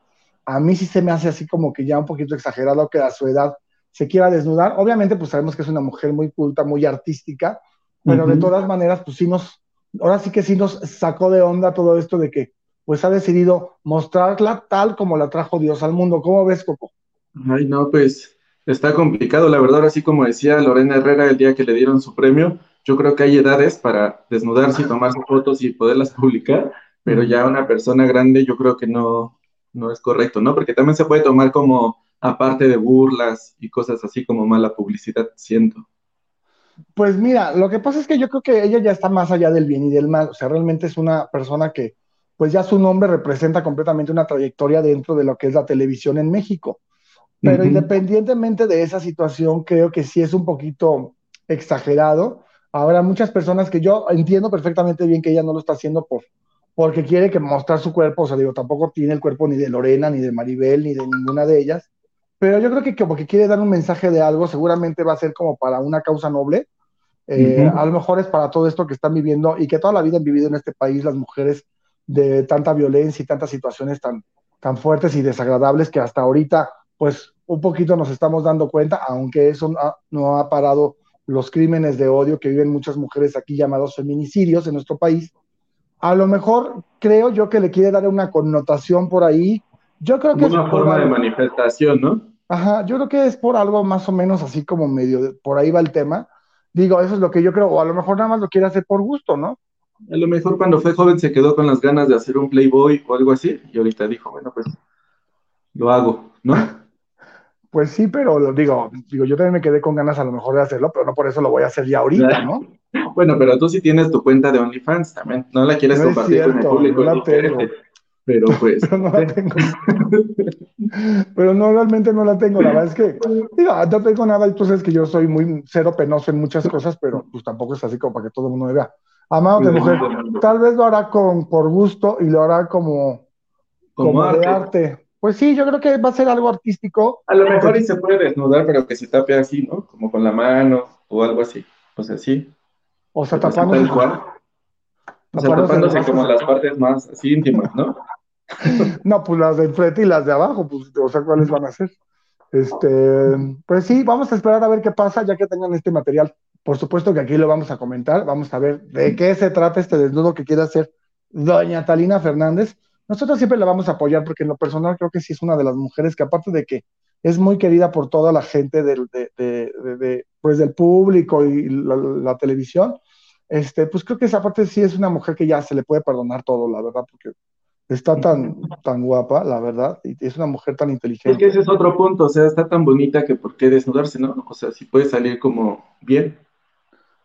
A mí sí se me hace así como que ya un poquito exagerado que a su edad se quiera desnudar. Obviamente, pues sabemos que es una mujer muy culta, muy artística, pero de todas maneras, pues sí nos, ahora sí que sí nos sacó de onda todo esto de que pues ha decidido mostrarla tal como la trajo Dios al mundo. ¿Cómo ves, Coco? Ay, no, pues está complicado, la verdad, así como decía Lorena Herrera el día que le dieron su premio, yo creo que hay edades para desnudarse y tomarse fotos y poderlas publicar, pero ya una persona grande yo creo que no, no es correcto, ¿no? Porque también se puede tomar como aparte de burlas y cosas así como mala publicidad, siento. Pues mira, lo que pasa es que yo creo que ella ya está más allá del bien y del mal, o sea, realmente es una persona que, pues ya su nombre representa completamente una trayectoria dentro de lo que es la televisión en México. Pero independientemente de esa situación, creo que sí es un poquito exagerado. Habrá muchas personas que yo entiendo perfectamente bien que ella no lo está haciendo por, porque quiere que mostrar su cuerpo, o sea, digo, tampoco tiene el cuerpo ni de Lorena, ni de Maribel, ni de ninguna de ellas, pero yo creo que como que quiere dar un mensaje de algo, seguramente va a ser como para una causa noble, eh, a lo mejor es para todo esto que están viviendo y que toda la vida han vivido en este país las mujeres de tanta violencia y tantas situaciones tan, tan fuertes y desagradables que hasta ahorita, pues un poquito nos estamos dando cuenta, aunque eso no ha, parado los crímenes de odio que viven muchas mujeres aquí llamados feminicidios en nuestro país. A lo mejor creo yo que le quiere dar una connotación por ahí. Yo creo que una forma de manifestación, ¿no? Ajá, yo creo que es por algo más o menos así como medio, por ahí va el tema. Digo, eso es lo que yo creo, o a lo mejor nada más lo quiere hacer por gusto, ¿no? A lo mejor cuando fue joven se quedó con las ganas de hacer un Playboy o algo así, y ahorita dijo, bueno, pues lo hago, ¿no? Pues sí, pero lo digo, digo, yo también me quedé con ganas a lo mejor de hacerlo, pero no por eso lo voy a hacer ya ahorita, ¿no? Bueno, pero tú sí tienes tu cuenta de OnlyFans también, no la quieres compartir con el público. No la tengo. Pero pues. pero no la tengo. pero no, realmente no la tengo. La verdad es que, digo, no tengo nada, y tú sabes que yo soy muy cero penoso en muchas cosas, pero pues tampoco es así como para que todo el mundo me vea. Amado de mujer, tal vez lo hará con, por gusto y lo hará como, como, arte. Pues sí, yo creo que va a ser algo artístico. A lo mejor y se puede desnudar, pero que se tape así, ¿no? Como con la mano o algo así. O sea, sí. O sea, tapándose. O sea, tapándose como las partes más así íntimas, ¿no? no, pues las de enfrente y las de abajo, pues, o sea, ¿cuáles van a ser? Este, pues sí, vamos a esperar a ver qué pasa ya que tengan este material. Por supuesto que aquí lo vamos a comentar, vamos a ver de qué se trata este desnudo que quiere hacer doña Talina Fernández. Nosotros siempre la vamos a apoyar porque en lo personal creo que sí es una de las mujeres que aparte de que es muy querida por toda la gente del, de, pues del público y la, televisión, este, pues creo que esa parte sí es una mujer que ya se le puede perdonar todo, la verdad, porque está tan, tan guapa, la verdad, y es una mujer tan inteligente. Es que ese es otro punto, o sea, está tan bonita que por qué desnudarse, ¿no? O sea, si puede salir como bien.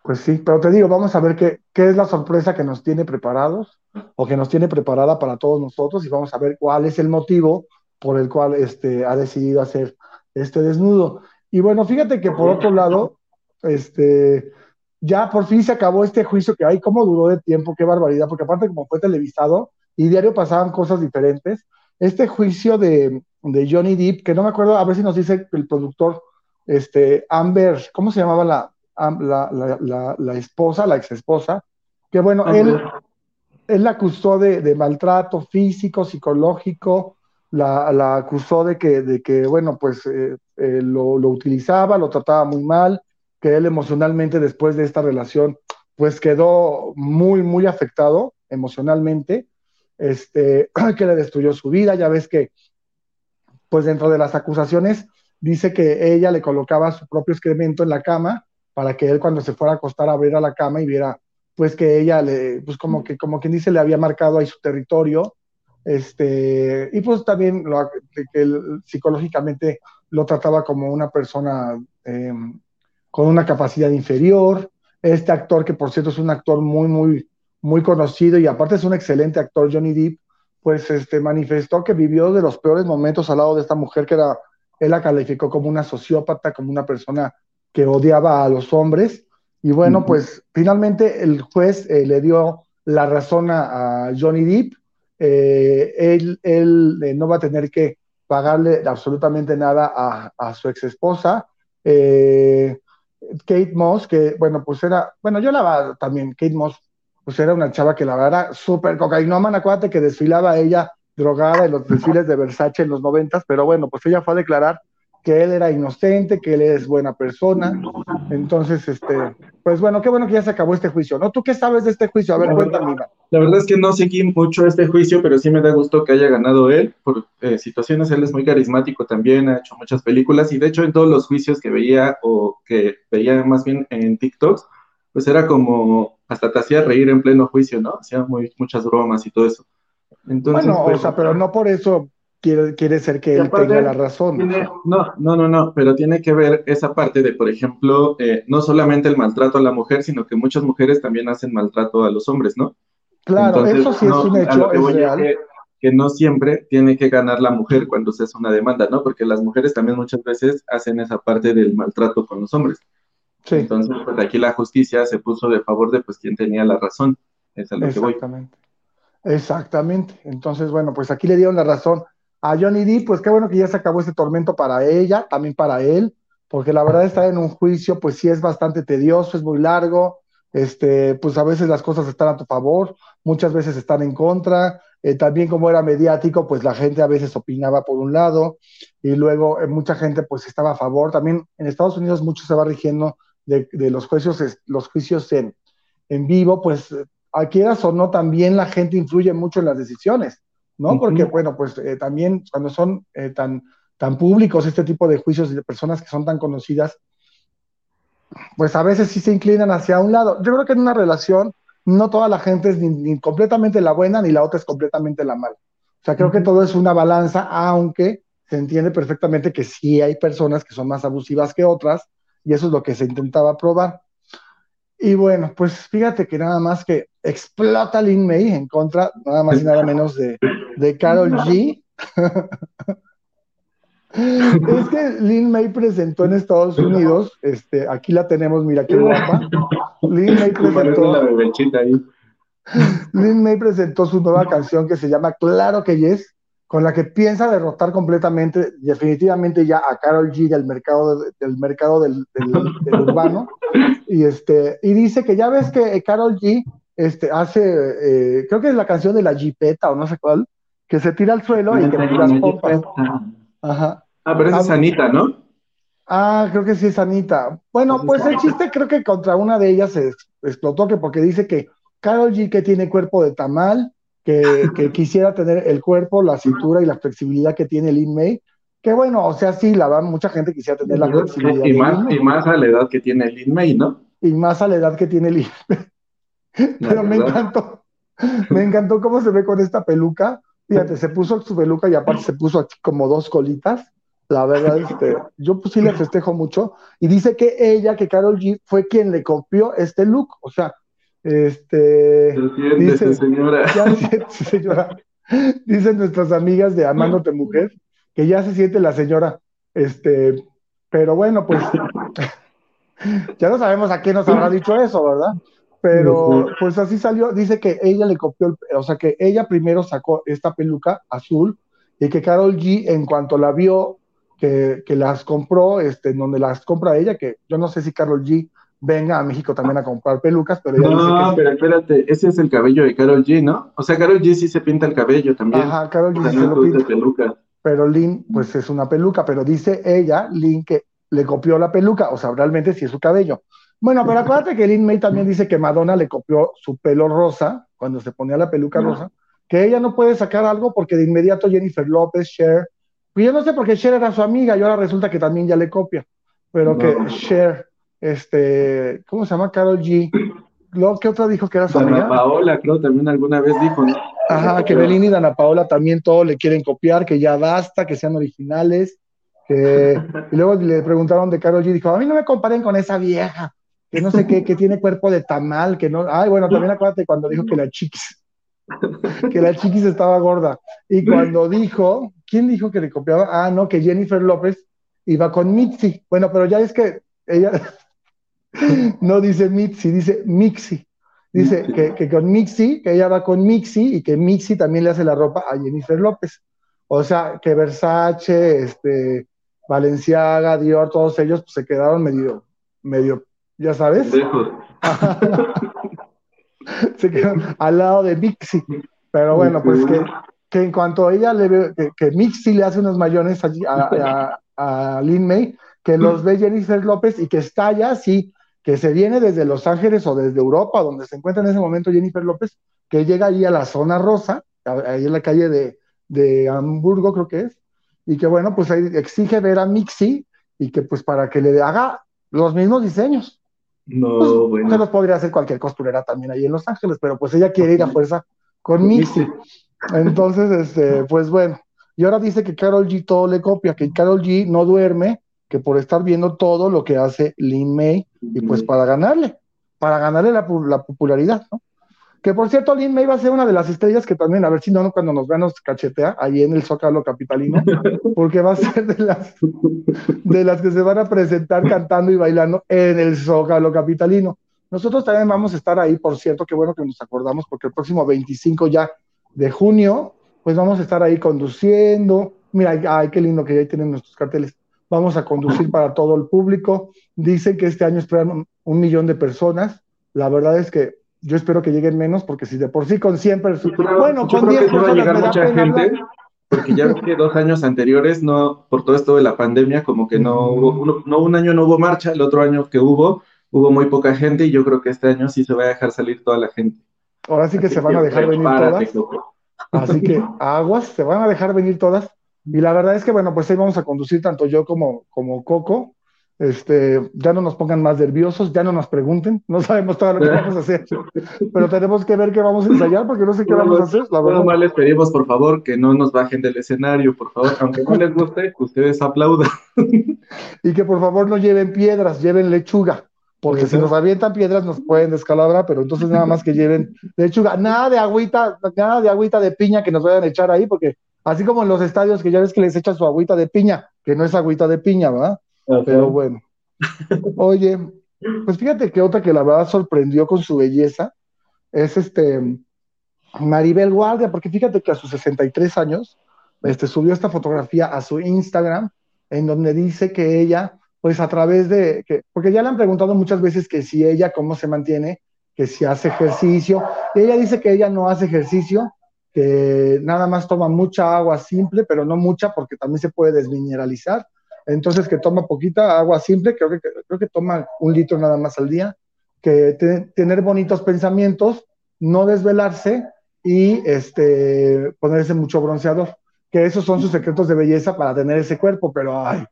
Pues sí, pero te digo, vamos a ver qué, qué es la sorpresa que nos tiene preparados o que nos tiene preparada para todos nosotros y vamos a ver cuál es el motivo por el cual este, ha decidido hacer este desnudo. Y bueno, fíjate que por otro lado, este, ya por fin se acabó este juicio que hay, cómo duró de tiempo, qué barbaridad, porque aparte como fue televisado y diario pasaban cosas diferentes, este juicio de, de Johnny Depp, que no me acuerdo, a ver si nos dice el productor, este, Amber, ¿cómo se llamaba la, la, esposa, la ex esposa, que bueno, él, él la acusó de, maltrato físico, psicológico, la, acusó de que, de que, bueno, pues eh, eh, lo, utilizaba, lo trataba muy mal, que él emocionalmente después de esta relación, pues quedó muy, muy afectado emocionalmente, este, que le destruyó su vida, ya ves que, pues dentro de las acusaciones, dice que ella le colocaba su propio excremento en la cama para que él cuando se fuera a acostar a ver a la cama y viera pues que ella le, pues como que, como quien dice, le había marcado ahí su territorio, este, y pues también lo, que él psicológicamente lo trataba como una persona em, con una capacidad inferior, este actor que por cierto es un actor muy, muy, muy conocido y aparte es un excelente actor, Johnny Depp, pues este, manifestó que vivió de los peores momentos al lado de esta mujer que era, él la calificó como una sociópata, como una persona que odiaba a los hombres Y bueno, pues finalmente el juez eh, le dio la razón a, Johnny Depp. Eh, él, él no va a tener que pagarle absolutamente nada a, a su ex esposa. Kate Moss, que bueno, pues era, bueno, yo la también, Kate Moss, pues era una chava que la verdad súper cocainómana, acuérdate que desfilaba ella drogada en los desfiles de Versace en los noventas, pero bueno, pues ella fue a declarar que él era inocente, que él es buena persona. Entonces, este, pues bueno, qué bueno que ya se acabó este juicio, ¿no? ¿Tú qué sabes de este juicio? A ver, cuéntame. La verdad es que no seguí mucho este juicio, pero sí me da gusto que haya ganado él por eh, situaciones. Él es muy carismático también, ha hecho muchas películas y de hecho en todos los juicios que veía o que veía más bien en TikToks, pues era como hasta te hacía reír en pleno juicio, ¿no? Hacía muy, muchas bromas y todo eso bueno, o sea, pero no por eso quiere, quiere ser que él tenga la razón. no, no, no, no, pero tiene que ver esa parte de, por ejemplo, eh, no solamente el maltrato a la mujer, sino que muchas mujeres también hacen maltrato a los hombres, ¿no? Claro, eso sí es un hecho, es real. Que, no siempre tiene que ganar la mujer cuando se hace una demanda, ¿no? Porque las mujeres también muchas veces hacen esa parte del maltrato con los hombres. Sí. Entonces, pues aquí la justicia se puso de favor de pues quien tenía la razón. Es a lo que voy. Exactamente. Exactamente. Entonces, bueno, pues aquí le dieron la razón a Johnny D, pues qué bueno que ya se acabó este tormento para ella, también para él, porque la verdad estar en un juicio, pues sí es bastante tedioso, es muy largo, este, pues a veces las cosas están a tu favor, muchas veces están en contra, eh, también como era mediático, pues la gente a veces opinaba por un lado, y luego eh, mucha gente pues estaba a favor, también en Estados Unidos mucho se va rigiendo de, los juicios, los juicios en, vivo, pues quieras o no, también la gente influye mucho en las decisiones, ¿no? Porque, bueno, pues eh, también cuando son eh, tan, tan públicos este tipo de juicios de personas que son tan conocidas, pues a veces sí se inclinan hacia un lado. Yo creo que en una relación no toda la gente es ni, completamente la buena ni la otra es completamente la mala. O sea, creo que todo es una balanza, aunque se entiende perfectamente que sí hay personas que son más abusivas que otras, y eso es lo que se intentaba probar. Y bueno, pues fíjate que nada más que explota Lin May en contra, nada más y nada menos de, de Carol G. es que Lin May presentó en Estados Unidos, este, aquí la tenemos, mira qué guapa. Lin May presentó. Lin May presentó su nueva canción que se llama Claro que Yes, con la que piensa derrotar completamente, definitivamente ya a Carol G del mercado, del, mercado del, urbano. Y, este, y dice que ya ves que Carol G este, hace, eh, creo que es la canción de la Jeepeta o no sé cuál, que se tira al suelo y que las pompas. Ajá. Ah, pero esa es Anita, ¿no? Ah, creo que sí es Anita. Bueno, pues el chiste creo que contra una de ellas se explotó, que porque dice que Carol G que tiene cuerpo de tamal, que, quisiera tener el cuerpo, la cintura y la flexibilidad que tiene Lin May. Que bueno, o sea, sí, la verdad, mucha gente quisiera tener la flexibilidad. Y, más, y más a la edad que tiene Lin May, ¿no? Y más a la edad que tiene Lin May. Pero me encantó, me encantó cómo se ve con esta peluca. Fíjate, se puso su peluca y aparte se puso aquí como dos colitas. La verdad, este, yo pues sí le festejo mucho. Y dice que ella, que Carol G, fue quien le copió este look. O sea, este. dice, señora. señora. Dicen nuestras amigas de Amándote Mujer que ya se siente la señora. Este, pero bueno, pues ya no sabemos a qué nos habrá dicho eso, ¿verdad? Pero pues así salió. Dice que ella le copió, o sea, que ella primero sacó esta peluca azul y que Carol G, en cuanto la vio, que, que las compró, este, en donde las compra ella, que yo no sé si Carol G venga a México también a comprar pelucas, pero ella no, pero espérate, ese es el cabello de Carol G, ¿no? O sea, Carol G sí se pinta el cabello también. Ajá, Carol G sí se lo pinta. Peluca. Pero Lynn, pues es una peluca, pero dice ella, Lynn, que le copió la peluca, o sea, realmente sí es su cabello. Bueno, pero acuérdate que Lynn May también dice que Madonna le copió su pelo rosa, cuando se ponía la peluca rosa, que ella no puede sacar algo porque de inmediato Jennifer López, Cher, pues yo no sé por qué Cher era su amiga y ahora resulta que también ya le copia, pero que Cher este, ¿cómo se llama? Carol G. ¿Qué otra dijo que era su Dana Paola, creo, también alguna vez dijo, ¿no? Ajá, que Belín y Dana Paola también todo le quieren copiar, que ya basta, que sean originales. Y luego le preguntaron de Carol G, dijo, a mí no me comparen con esa vieja, que no sé qué, que tiene cuerpo de tamal, que no... Ay, bueno, también acuérdate cuando dijo que la chiquis, que la chiquis estaba gorda. Y cuando dijo, ¿quién dijo que le copiaba? Ah, no, que Jennifer López iba con Mitzi. Bueno, pero ya es que ella no dice Mitzi, dice Mixi. Dice que, que, con Mixi, que ella va con Mixi y que Mixi también le hace la ropa a Jennifer López. O sea, que Versace, este, Valenciaga, Dior, todos ellos pues, se quedaron medio, medio, ya sabes. se quedaron al lado de Mixi. Pero bueno, pues que, que en cuanto a ella le ve, que, que Mixi le hace unos mayones allí a, a, a Lin May, que los ve Jennifer López y que está allá, sí, que se viene desde Los Ángeles o desde Europa, donde se encuentra en ese momento Jennifer López, que llega ahí a la zona rosa, ahí en la calle de, de Hamburgo, creo que es, y que bueno, pues ahí exige ver a Mixi y que pues para que le haga los mismos diseños. No, pues, bueno. Se los podría hacer cualquier costurera también ahí en Los Ángeles, pero pues ella quiere ir a fuerza con Mixi. Entonces, este, pues bueno, y ahora dice que Carol G todo le copia, que Carol G no duerme, que por estar viendo todo lo que hace Lin May, y pues para ganarle, para ganarle la, la popularidad, ¿no? Que por cierto, Lin May va a ser una de las estrellas que también, a ver si no, cuando nos vean nos cachetea ahí en el Zócalo Capitalino, porque va a ser de las, de las que se van a presentar cantando y bailando en el Zócalo Capitalino. Nosotros también vamos a estar ahí, por cierto, qué bueno que nos acordamos, porque el próximo 25 ya de junio, pues vamos a estar ahí conduciendo. Mira, ay, qué lindo que ya tienen nuestros carteles. Vamos a conducir para todo el público. Dicen que este año esperan un, millón de personas. La verdad es que yo espero que lleguen menos, porque si de por sí con 100 personas. Bueno, yo con creo 10 que sí va a personas llegar mucha gente, hablar. porque ya que dos años anteriores, no, por todo esto de la pandemia, como que no hubo, uno- no, un año no hubo marcha, el otro año que hubo, hubo muy poca gente, y yo creo que este año sí se va a dejar salir toda la gente. Ahora sí que Así se van a dejar venir todas. Así que aguas, se van a dejar venir todas. Y la verdad es que, bueno, pues ahí vamos a conducir tanto yo como, como Coco. Este, ya no nos pongan más nerviosos, ya no nos pregunten, no sabemos todo lo que vamos a hacer, pero tenemos que ver qué vamos a ensayar porque no sé qué vamos a hacer, la verdad. Más les pedimos, por favor, que no nos bajen del escenario, por favor, aunque no les guste, que ustedes aplaudan. Y que por favor no lleven piedras, lleven lechuga, porque si nos avientan piedras nos pueden descalabrar, pero entonces nada más que lleven lechuga, nada de agüita, nada de agüita de piña que nos vayan a echar ahí, porque así como en los estadios que ya ves que les echan su agüita de piña, que no es agüita de piña, ¿verdad? Pero bueno. Oye, pues fíjate que otra que la verdad sorprendió con su belleza es este Maribel Guardia, porque fíjate que a sus 63 años este, subió esta fotografía a su Instagram en donde dice que ella, pues a través de, que, porque ya le han preguntado muchas veces que si ella cómo se mantiene, que si hace ejercicio, y ella dice que ella no hace ejercicio, que nada más toma mucha agua simple, pero no mucha porque también se puede desmineralizar entonces que toma poquita agua simple, creo que, creo que toma un litro nada más al día, que te, tener bonitos pensamientos, no desvelarse y este, ponerse mucho bronceador, que esos son sus secretos de belleza para tener ese cuerpo, pero ay,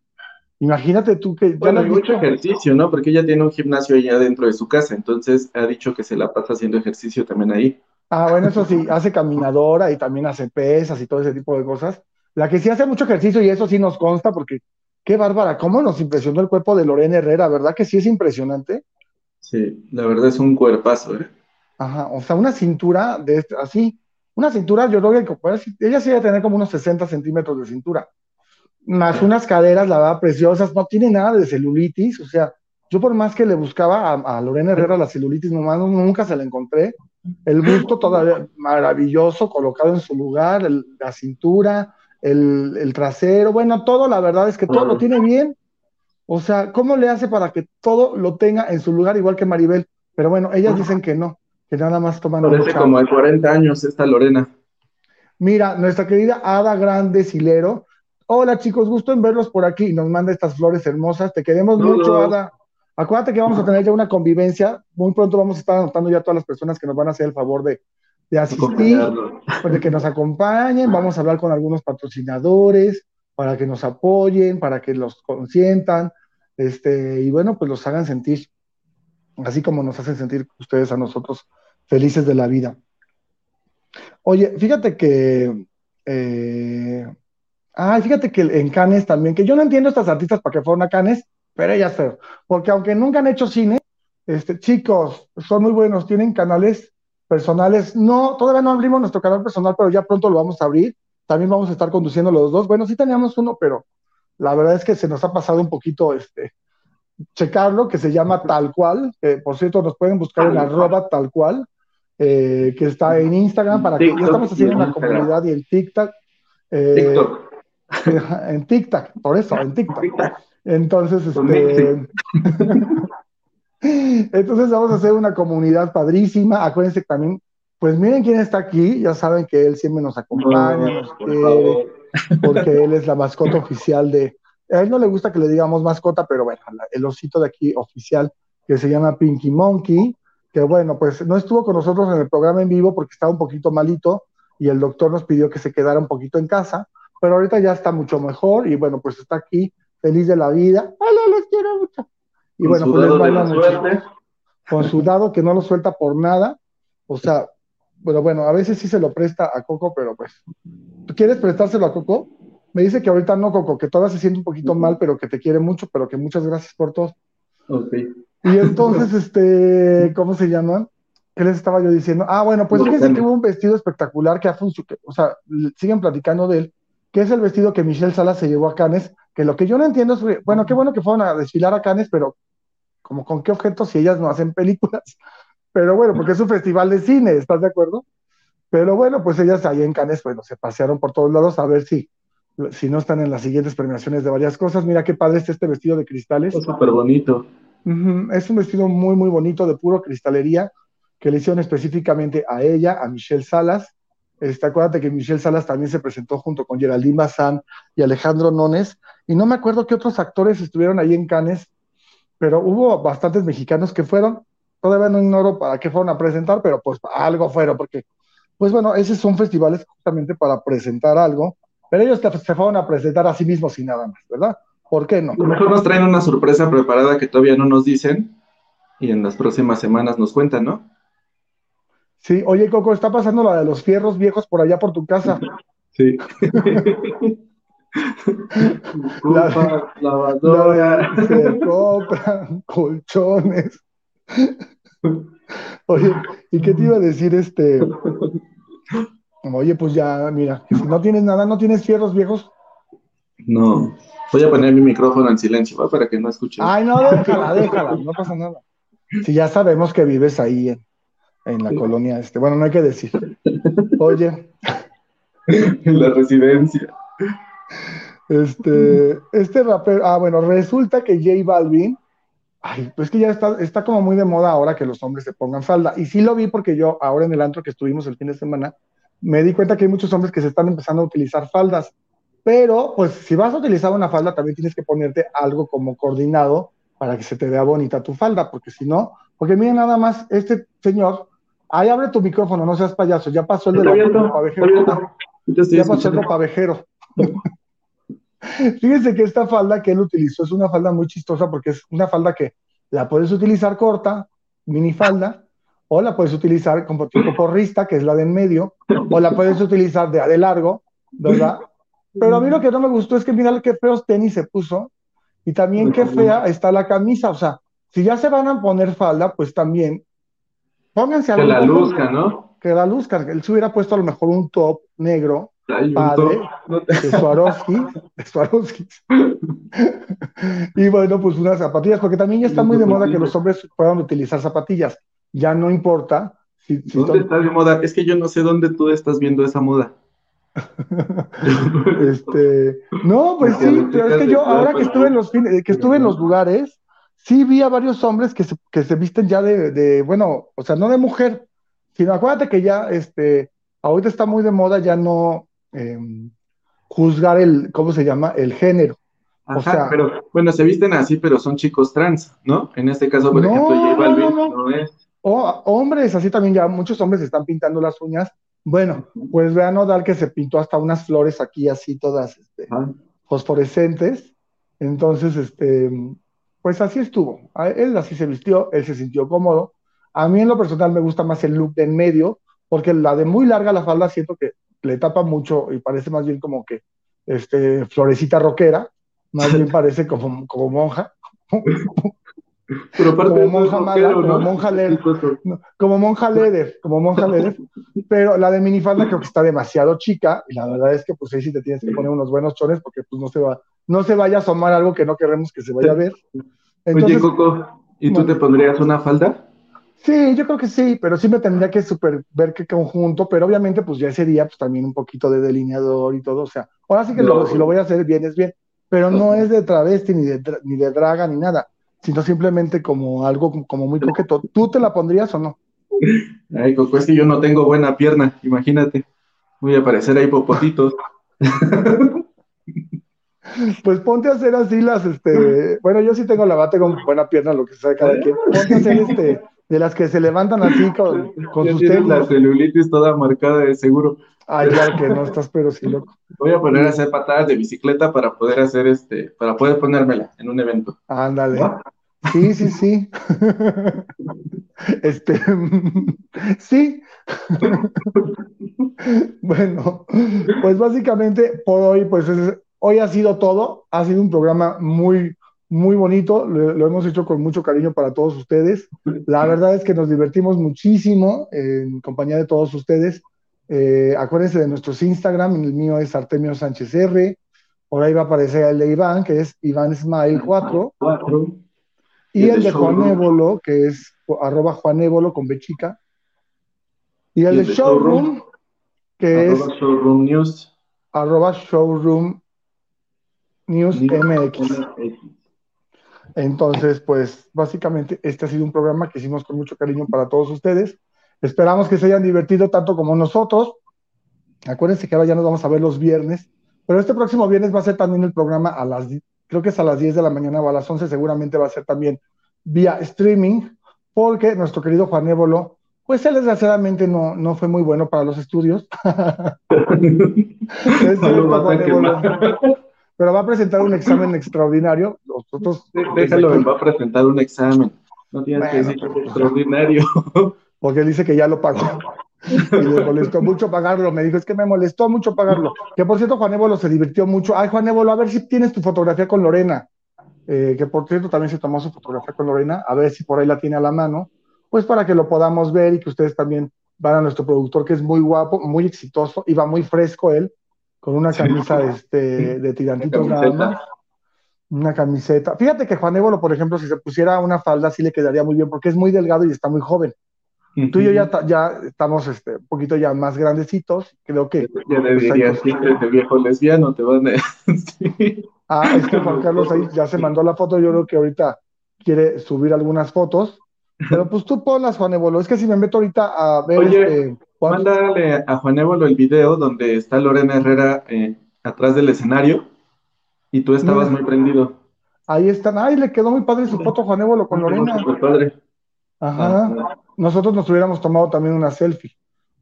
imagínate tú que... Bueno, hay mucho ejercicio, ¿no? Porque ella tiene un gimnasio allá dentro de su casa, entonces ha dicho que se la pasa haciendo ejercicio también ahí. Ah, bueno, eso sí, hace caminadora y también hace pesas y todo ese tipo de cosas. La que sí hace mucho ejercicio y eso sí nos consta porque qué bárbara, cómo nos impresionó el cuerpo de Lorena Herrera, ¿verdad que sí es impresionante? Sí, la verdad es un cuerpazo, ¿eh? Ajá, o sea, una cintura de este, así, una cintura, yo creo que pues, ella sí debe tener como unos 60 centímetros de cintura, más unas caderas, la verdad, preciosas, no tiene nada de celulitis, o sea, yo por más que le buscaba a, a Lorena Herrera la celulitis, nomás no- nunca se la encontré, el busto todavía maravilloso, colocado en su lugar, el- la cintura, el, el trasero, bueno, todo, la verdad es que todo lo tiene bien, o sea, ¿cómo le hace para que todo lo tenga en su lugar, igual que Maribel? Pero bueno, ellas dicen que no, que nada más toman Parece como de 40 años esta Lorena. Mira, nuestra querida Ada Grande Silero. Hola chicos, gusto en verlos por aquí. Nos manda estas flores hermosas. Te queremos mucho, Ada. Acuérdate que vamos a tener ya una convivencia. Muy pronto vamos a estar anotando ya todas las personas que nos van a hacer el favor de, de asistir, pues, de que nos acompañen. Vamos a hablar con algunos patrocinadores para que nos apoyen, para que los consientan. Este, y bueno, pues los hagan sentir, así como nos hacen sentir ustedes a nosotros felices de la vida. Oye, fíjate que. Eh, ay, fíjate que en Cannes también, que yo no entiendo estas artistas para que fueron a Cannes, pero ellas feo. Porque aunque nunca han hecho cine, este, chicos, son muy buenos, tienen canales personales. No, todavía no abrimos nuestro canal personal, pero ya pronto lo vamos a abrir. También vamos a estar conduciendo los dos. Bueno, sí teníamos uno, pero la verdad es que se nos ha pasado un poquito este, checarlo, que se llama Tal Cual. por cierto, nos pueden buscar en arroba tal cual, eh, que está en Instagram, para que ya estamos haciendo una comunidad y en TikTok. Eh, TikTok. En TikTok, por eso, en TikTok. Entonces, este. Entonces vamos a hacer una comunidad padrísima. Acuérdense también, pues miren quién está aquí. Ya saben que él siempre nos acompaña, nos quiere, porque él es la mascota oficial de. A él no le gusta que le digamos mascota, pero bueno, el osito de aquí oficial que se llama Pinky Monkey, que bueno, pues no estuvo con nosotros en el programa en vivo porque estaba un poquito malito y el doctor nos pidió que se quedara un poquito en casa, pero ahorita ya está mucho mejor y bueno, pues está aquí feliz de la vida. ¡Hola, les quiero mucho! Y bueno, pues les mando mucho. Con su dado que no lo suelta por nada. O sea, bueno, bueno, a veces sí se lo presta a Coco, pero pues, ¿tú quieres prestárselo a Coco? Me dice que ahorita no, Coco, que todavía se siente un poquito mal, pero que te quiere mucho, pero que muchas gracias por todo. Ok. Y entonces, este, ¿cómo se llaman? ¿Qué les estaba yo diciendo? Ah, bueno, pues fíjense que hubo un vestido espectacular que ha funcionado, o sea, siguen platicando de él, que es el vestido que Michelle Salas se llevó a Cannes, que lo que yo no entiendo es, bueno, qué bueno que fueron a desfilar a Cannes, pero como con qué objetos si ellas no hacen películas. Pero bueno, porque es un festival de cine, ¿estás de acuerdo? Pero bueno, pues ellas ahí en Cannes, bueno, se pasearon por todos lados a ver si, si no están en las siguientes premiaciones de varias cosas. Mira qué padre está este vestido de cristales. Es súper bonito. Es un vestido muy, muy bonito de puro cristalería que le hicieron específicamente a ella, a Michelle Salas. Este, acuérdate que Michelle Salas también se presentó junto con Geraldine Bazán y Alejandro Nones y no me acuerdo qué otros actores estuvieron ahí en Cannes, pero hubo bastantes mexicanos que fueron, todavía no ignoro para qué fueron a presentar, pero pues algo fueron, porque, pues bueno, esos son festivales justamente para presentar algo, pero ellos se fueron a presentar a sí mismos y nada más, ¿verdad? ¿Por qué no? A lo mejor nos traen una sorpresa preparada que todavía no nos dicen y en las próximas semanas nos cuentan, ¿no? Sí, oye Coco, está pasando la de los fierros viejos por allá por tu casa. Sí. la, lavadora. se compran colchones. Oye, ¿y qué te iba a decir este? Oye, pues ya, mira, si no tienes nada, no tienes fierros viejos. No, voy a poner mi micrófono en silencio para que no escuchen. Ay, no, déjala, déjala, no pasa nada. Si ya sabemos que vives ahí en, en la colonia, este, bueno, no hay que decir. Oye. En la residencia. Este, este rapero, ah, bueno, resulta que J Balvin, ay, pues que ya está, está como muy de moda ahora que los hombres se pongan falda. Y sí lo vi porque yo, ahora en el antro que estuvimos el fin de semana, me di cuenta que hay muchos hombres que se están empezando a utilizar faldas. Pero, pues, si vas a utilizar una falda, también tienes que ponerte algo como coordinado para que se te vea bonita tu falda, porque si no, porque mira nada más, este señor, ahí abre tu micrófono, no seas payaso, ya pasó el de la ropavejero. Ya pasó el ropavejero. Fíjense que esta falda que él utilizó es una falda muy chistosa porque es una falda que la puedes utilizar corta, mini falda, o la puedes utilizar como tipo porrista, que es la de en medio, o la puedes utilizar de, de largo, ¿verdad? Pero a mí lo que no me gustó es que mira qué feos tenis se puso y también qué fea está la camisa. O sea, si ya se van a poner falda, pues también pónganse algo. Que la luzca, ¿no? Que la luzca. Él se hubiera puesto a lo mejor un top negro padre de Swarovski, de Swarovski. y bueno, pues unas zapatillas, porque también ya está muy de moda que los hombres puedan utilizar zapatillas. Ya no importa. Si, ¿Dónde está de moda? Es que yo no sé dónde tú estás viendo esa moda. este, no, pues sí, es que yo ahora que estuve en los que estuve en los lugares, sí vi a varios hombres que se, que se visten ya de, de, bueno, o sea, no de mujer, sino acuérdate que ya, este, ahorita está muy de moda ya no, Em, juzgar el, ¿cómo se llama? El género. o sea, pero bueno, se visten así, pero son chicos trans, ¿no? En este caso, por ejemplo, J Balvin no, es. O hombres, así también ya muchos hombres están pintando las uñas. Bueno, pues vean Nodal que se pintó hasta unas flores aquí así todas este, fosforescentes. Entonces, este, pues así estuvo. Él así se vistió, él se sintió cómodo. A mí en lo personal me gusta más el look de en medio, porque la de muy larga la falda siento que le tapa mucho y parece más bien como que este, florecita rockera, más bien parece como, como monja. Pero como monja mala, como monja leder, como monja leder, como monja leder, pero la de minifalda creo que está demasiado chica y la verdad es que pues ahí sí te tienes que poner unos buenos chones porque pues no se va, no se vaya a asomar algo que no queremos que se vaya a ver. Oye, Coco, ¿y tú te pondrías una falda? Sí, yo creo que sí, pero sí me tendría que super ver qué conjunto, pero obviamente pues ya sería pues también un poquito de delineador y todo, o sea, ahora sí que si lo voy a hacer bien es bien, pero no es de travesti ni de, ni de draga ni nada, sino simplemente como algo como muy coqueto. ¿Tú te la pondrías o no? Ay, Coco, es que yo no tengo buena pierna, imagínate. Voy a aparecer ahí popotitos. Pues ponte a hacer así las, este, bueno, yo sí tengo la bate con buena pierna, lo que sea cada quien. Ponte a hacer este, de las que se levantan así con, con sus tenis. La celulitis toda marcada de seguro. Ay, claro que no estás, pero sí, loco. Voy a poner a hacer patadas de bicicleta para poder hacer este, para poder ponérmela en un evento. Ándale. Sí, sí, sí. Este, sí. bueno, pues básicamente por hoy, pues hoy ha sido todo. Ha sido un programa muy, muy bonito. Lo, hemos hecho con mucho cariño para todos ustedes. La verdad es que nos divertimos muchísimo en compañía de todos ustedes. Eh, acuérdense de nuestros Instagram. El mío es Artemio Sánchez R. Por ahí va a aparecer el de Iván, que es Iván Smile 4. 4. Y, el, de Juan Évolo, que es arroba Juan Évolo con B chica. Y el, de, Showroom, que es Showroom News. arroba Showroom News MX. Entonces, pues básicamente este ha sido un programa que hicimos con mucho cariño para todos ustedes. Esperamos que se hayan divertido tanto como nosotros. Acuérdense que ahora ya nos vamos a ver los viernes, pero este próximo viernes va a ser también el programa a las creo que es a las 10 de la mañana o a las 11, seguramente va a ser también vía streaming, porque nuestro querido Juan Évolo, pues él desgraciadamente no, no fue muy bueno para los estudios. pero va a presentar un examen extraordinario. Nosotros, Déjalo, va a presentar un examen. No tienes que decir que es extraordinario. Porque él dice que ya lo pagó. Y le molestó mucho pagarlo. Me dijo, es que me molestó mucho pagarlo. Que por cierto, Juan Évolo se divirtió mucho. Ay, Juan Évolo, a ver si tienes tu fotografía con Lorena. Eh, que por cierto también se tomó su fotografía con Lorena. A ver si por ahí la tiene a la mano. Pues para que lo podamos ver y que ustedes también van a nuestro productor, que es muy guapo, muy exitoso y va muy fresco él, con una camisa este, de tirantitos nada más. Una camiseta. Fíjate que Juan Évolo, por ejemplo, si se pusiera una falda, sí le quedaría muy bien, porque es muy delgado y está muy joven. Tú y yo ya, ya estamos este, un poquito ya más grandecitos, creo que... Ya pues, sí, de viejo lesbiano, te van a... Ah, es que Juan Carlos ahí ya se mandó la foto, yo creo que ahorita quiere subir algunas fotos, pero pues tú ponlas, Juan Évolo, es que si me meto ahorita a ver... Oye, este, mándale a Juan Évolo el video donde está Lorena Herrera eh, atrás del escenario y tú estabas muy prendido. Ahí están, ay, le quedó muy padre su foto, Juan Évolo, con Lorena. Muy padre. Ajá. Ah, nosotros nos hubiéramos tomado también una selfie.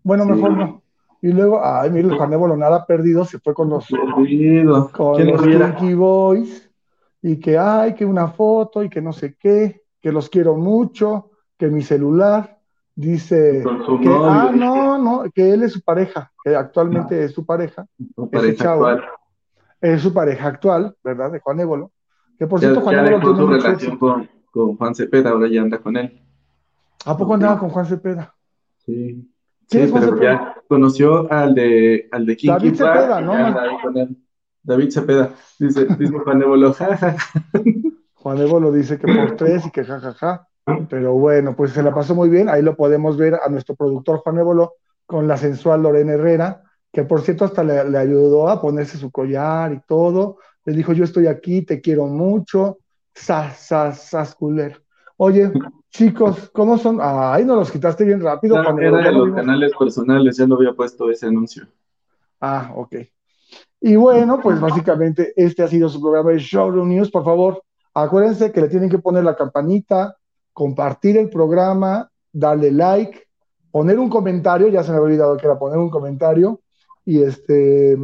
Bueno, mejor no. Y luego, ay, mire, el Juan Évolo nada perdido, se fue con los, con los Kinky Boys, y que, ay, que una foto, y que no sé qué, que los quiero mucho, que mi celular, dice que, ah, no, no, que él es su pareja, que actualmente es su pareja, ese chavo, es su pareja actual, ¿verdad? De Juan Évolo, que por cierto, Juan Évolo tiene su relación con, con Juan Cepeda, ahora ya anda con él. ¿A poco andaba con Juan Cepeda? Sí. Sí, pero ya conoció al de, al de David Cepeda, ¿no? David Cepeda. Dice, dice Juan Évolo, jaja. Juan Évolo dice que por tres y que jajaja. Pero bueno, pues se la pasó muy bien. Ahí lo podemos ver a nuestro productor Juan Évolo con la sensual Lorena Herrera, que por cierto hasta le, le ayudó a ponerse su collar y todo. Le dijo, yo estoy aquí, te quiero mucho. Sas, sas, sas, culero. Oye, chicos, ¿cómo son? Ay, no los quitaste bien rápido. No, era de los canales personales, ya lo había puesto ese anuncio. Ah, ok. Y bueno, pues básicamente este ha sido su programa de Showroom News. Por favor, acuérdense que le tienen que poner la campanita, compartir el programa, darle like, poner un comentario, ya se me había olvidado que era poner un comentario, y este,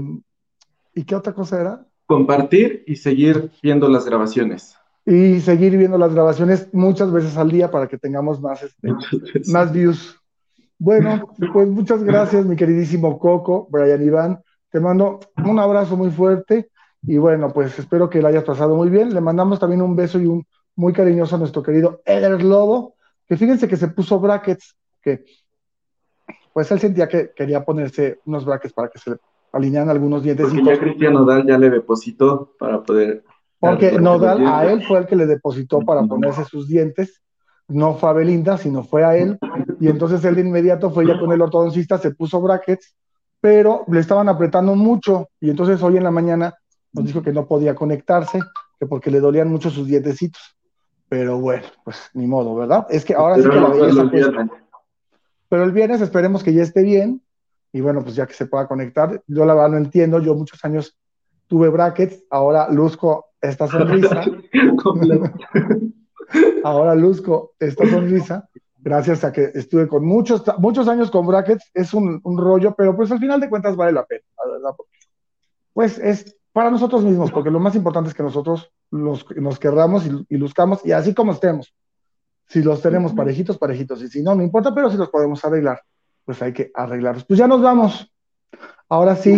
¿y qué otra cosa era? Compartir y seguir viendo las grabaciones y seguir viendo las grabaciones muchas veces al día para que tengamos más, este, más views. Bueno, pues muchas gracias, mi queridísimo Coco, Brian Iván. Te mando un abrazo muy fuerte y bueno, pues espero que lo hayas pasado muy bien. Le mandamos también un beso y un muy cariñoso a nuestro querido Eder Lobo, que fíjense que se puso brackets, que pues él sentía que quería ponerse unos brackets para que se le alinearan algunos dientes. Porque ya Cristian Nodal ya le depositó para poder Porque Nodal a él fue el que le depositó para ponerse sus dientes, no fue a Belinda, sino fue a él, y entonces él de inmediato fue ya con el ortodoncista, se puso brackets, pero le estaban apretando mucho, y entonces hoy en la mañana nos dijo que no podía conectarse, que porque le dolían mucho sus dientecitos. Pero bueno, pues ni modo, ¿verdad? Es que ahora sí que la belleza Pero el viernes esperemos que ya esté bien, y bueno, pues ya que se pueda conectar. Yo la verdad no entiendo, yo muchos años tuve brackets, ahora luzco esta sonrisa. ahora luzco esta sonrisa, gracias a que estuve con muchos, muchos años con brackets, es un, rollo, pero pues al final de cuentas vale la pena, la verdad. Pues es para nosotros mismos, porque lo más importante es que nosotros los, nos querramos y, y luzcamos, y así como estemos. Si los tenemos parejitos, parejitos, y si no, no importa, pero si los podemos arreglar, pues hay que arreglarlos. Pues ya nos vamos. Ahora sí.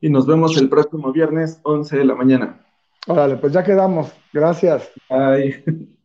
Y nos vemos el próximo viernes, 11 de la mañana. Órale, pues ya quedamos. Gracias. Bye.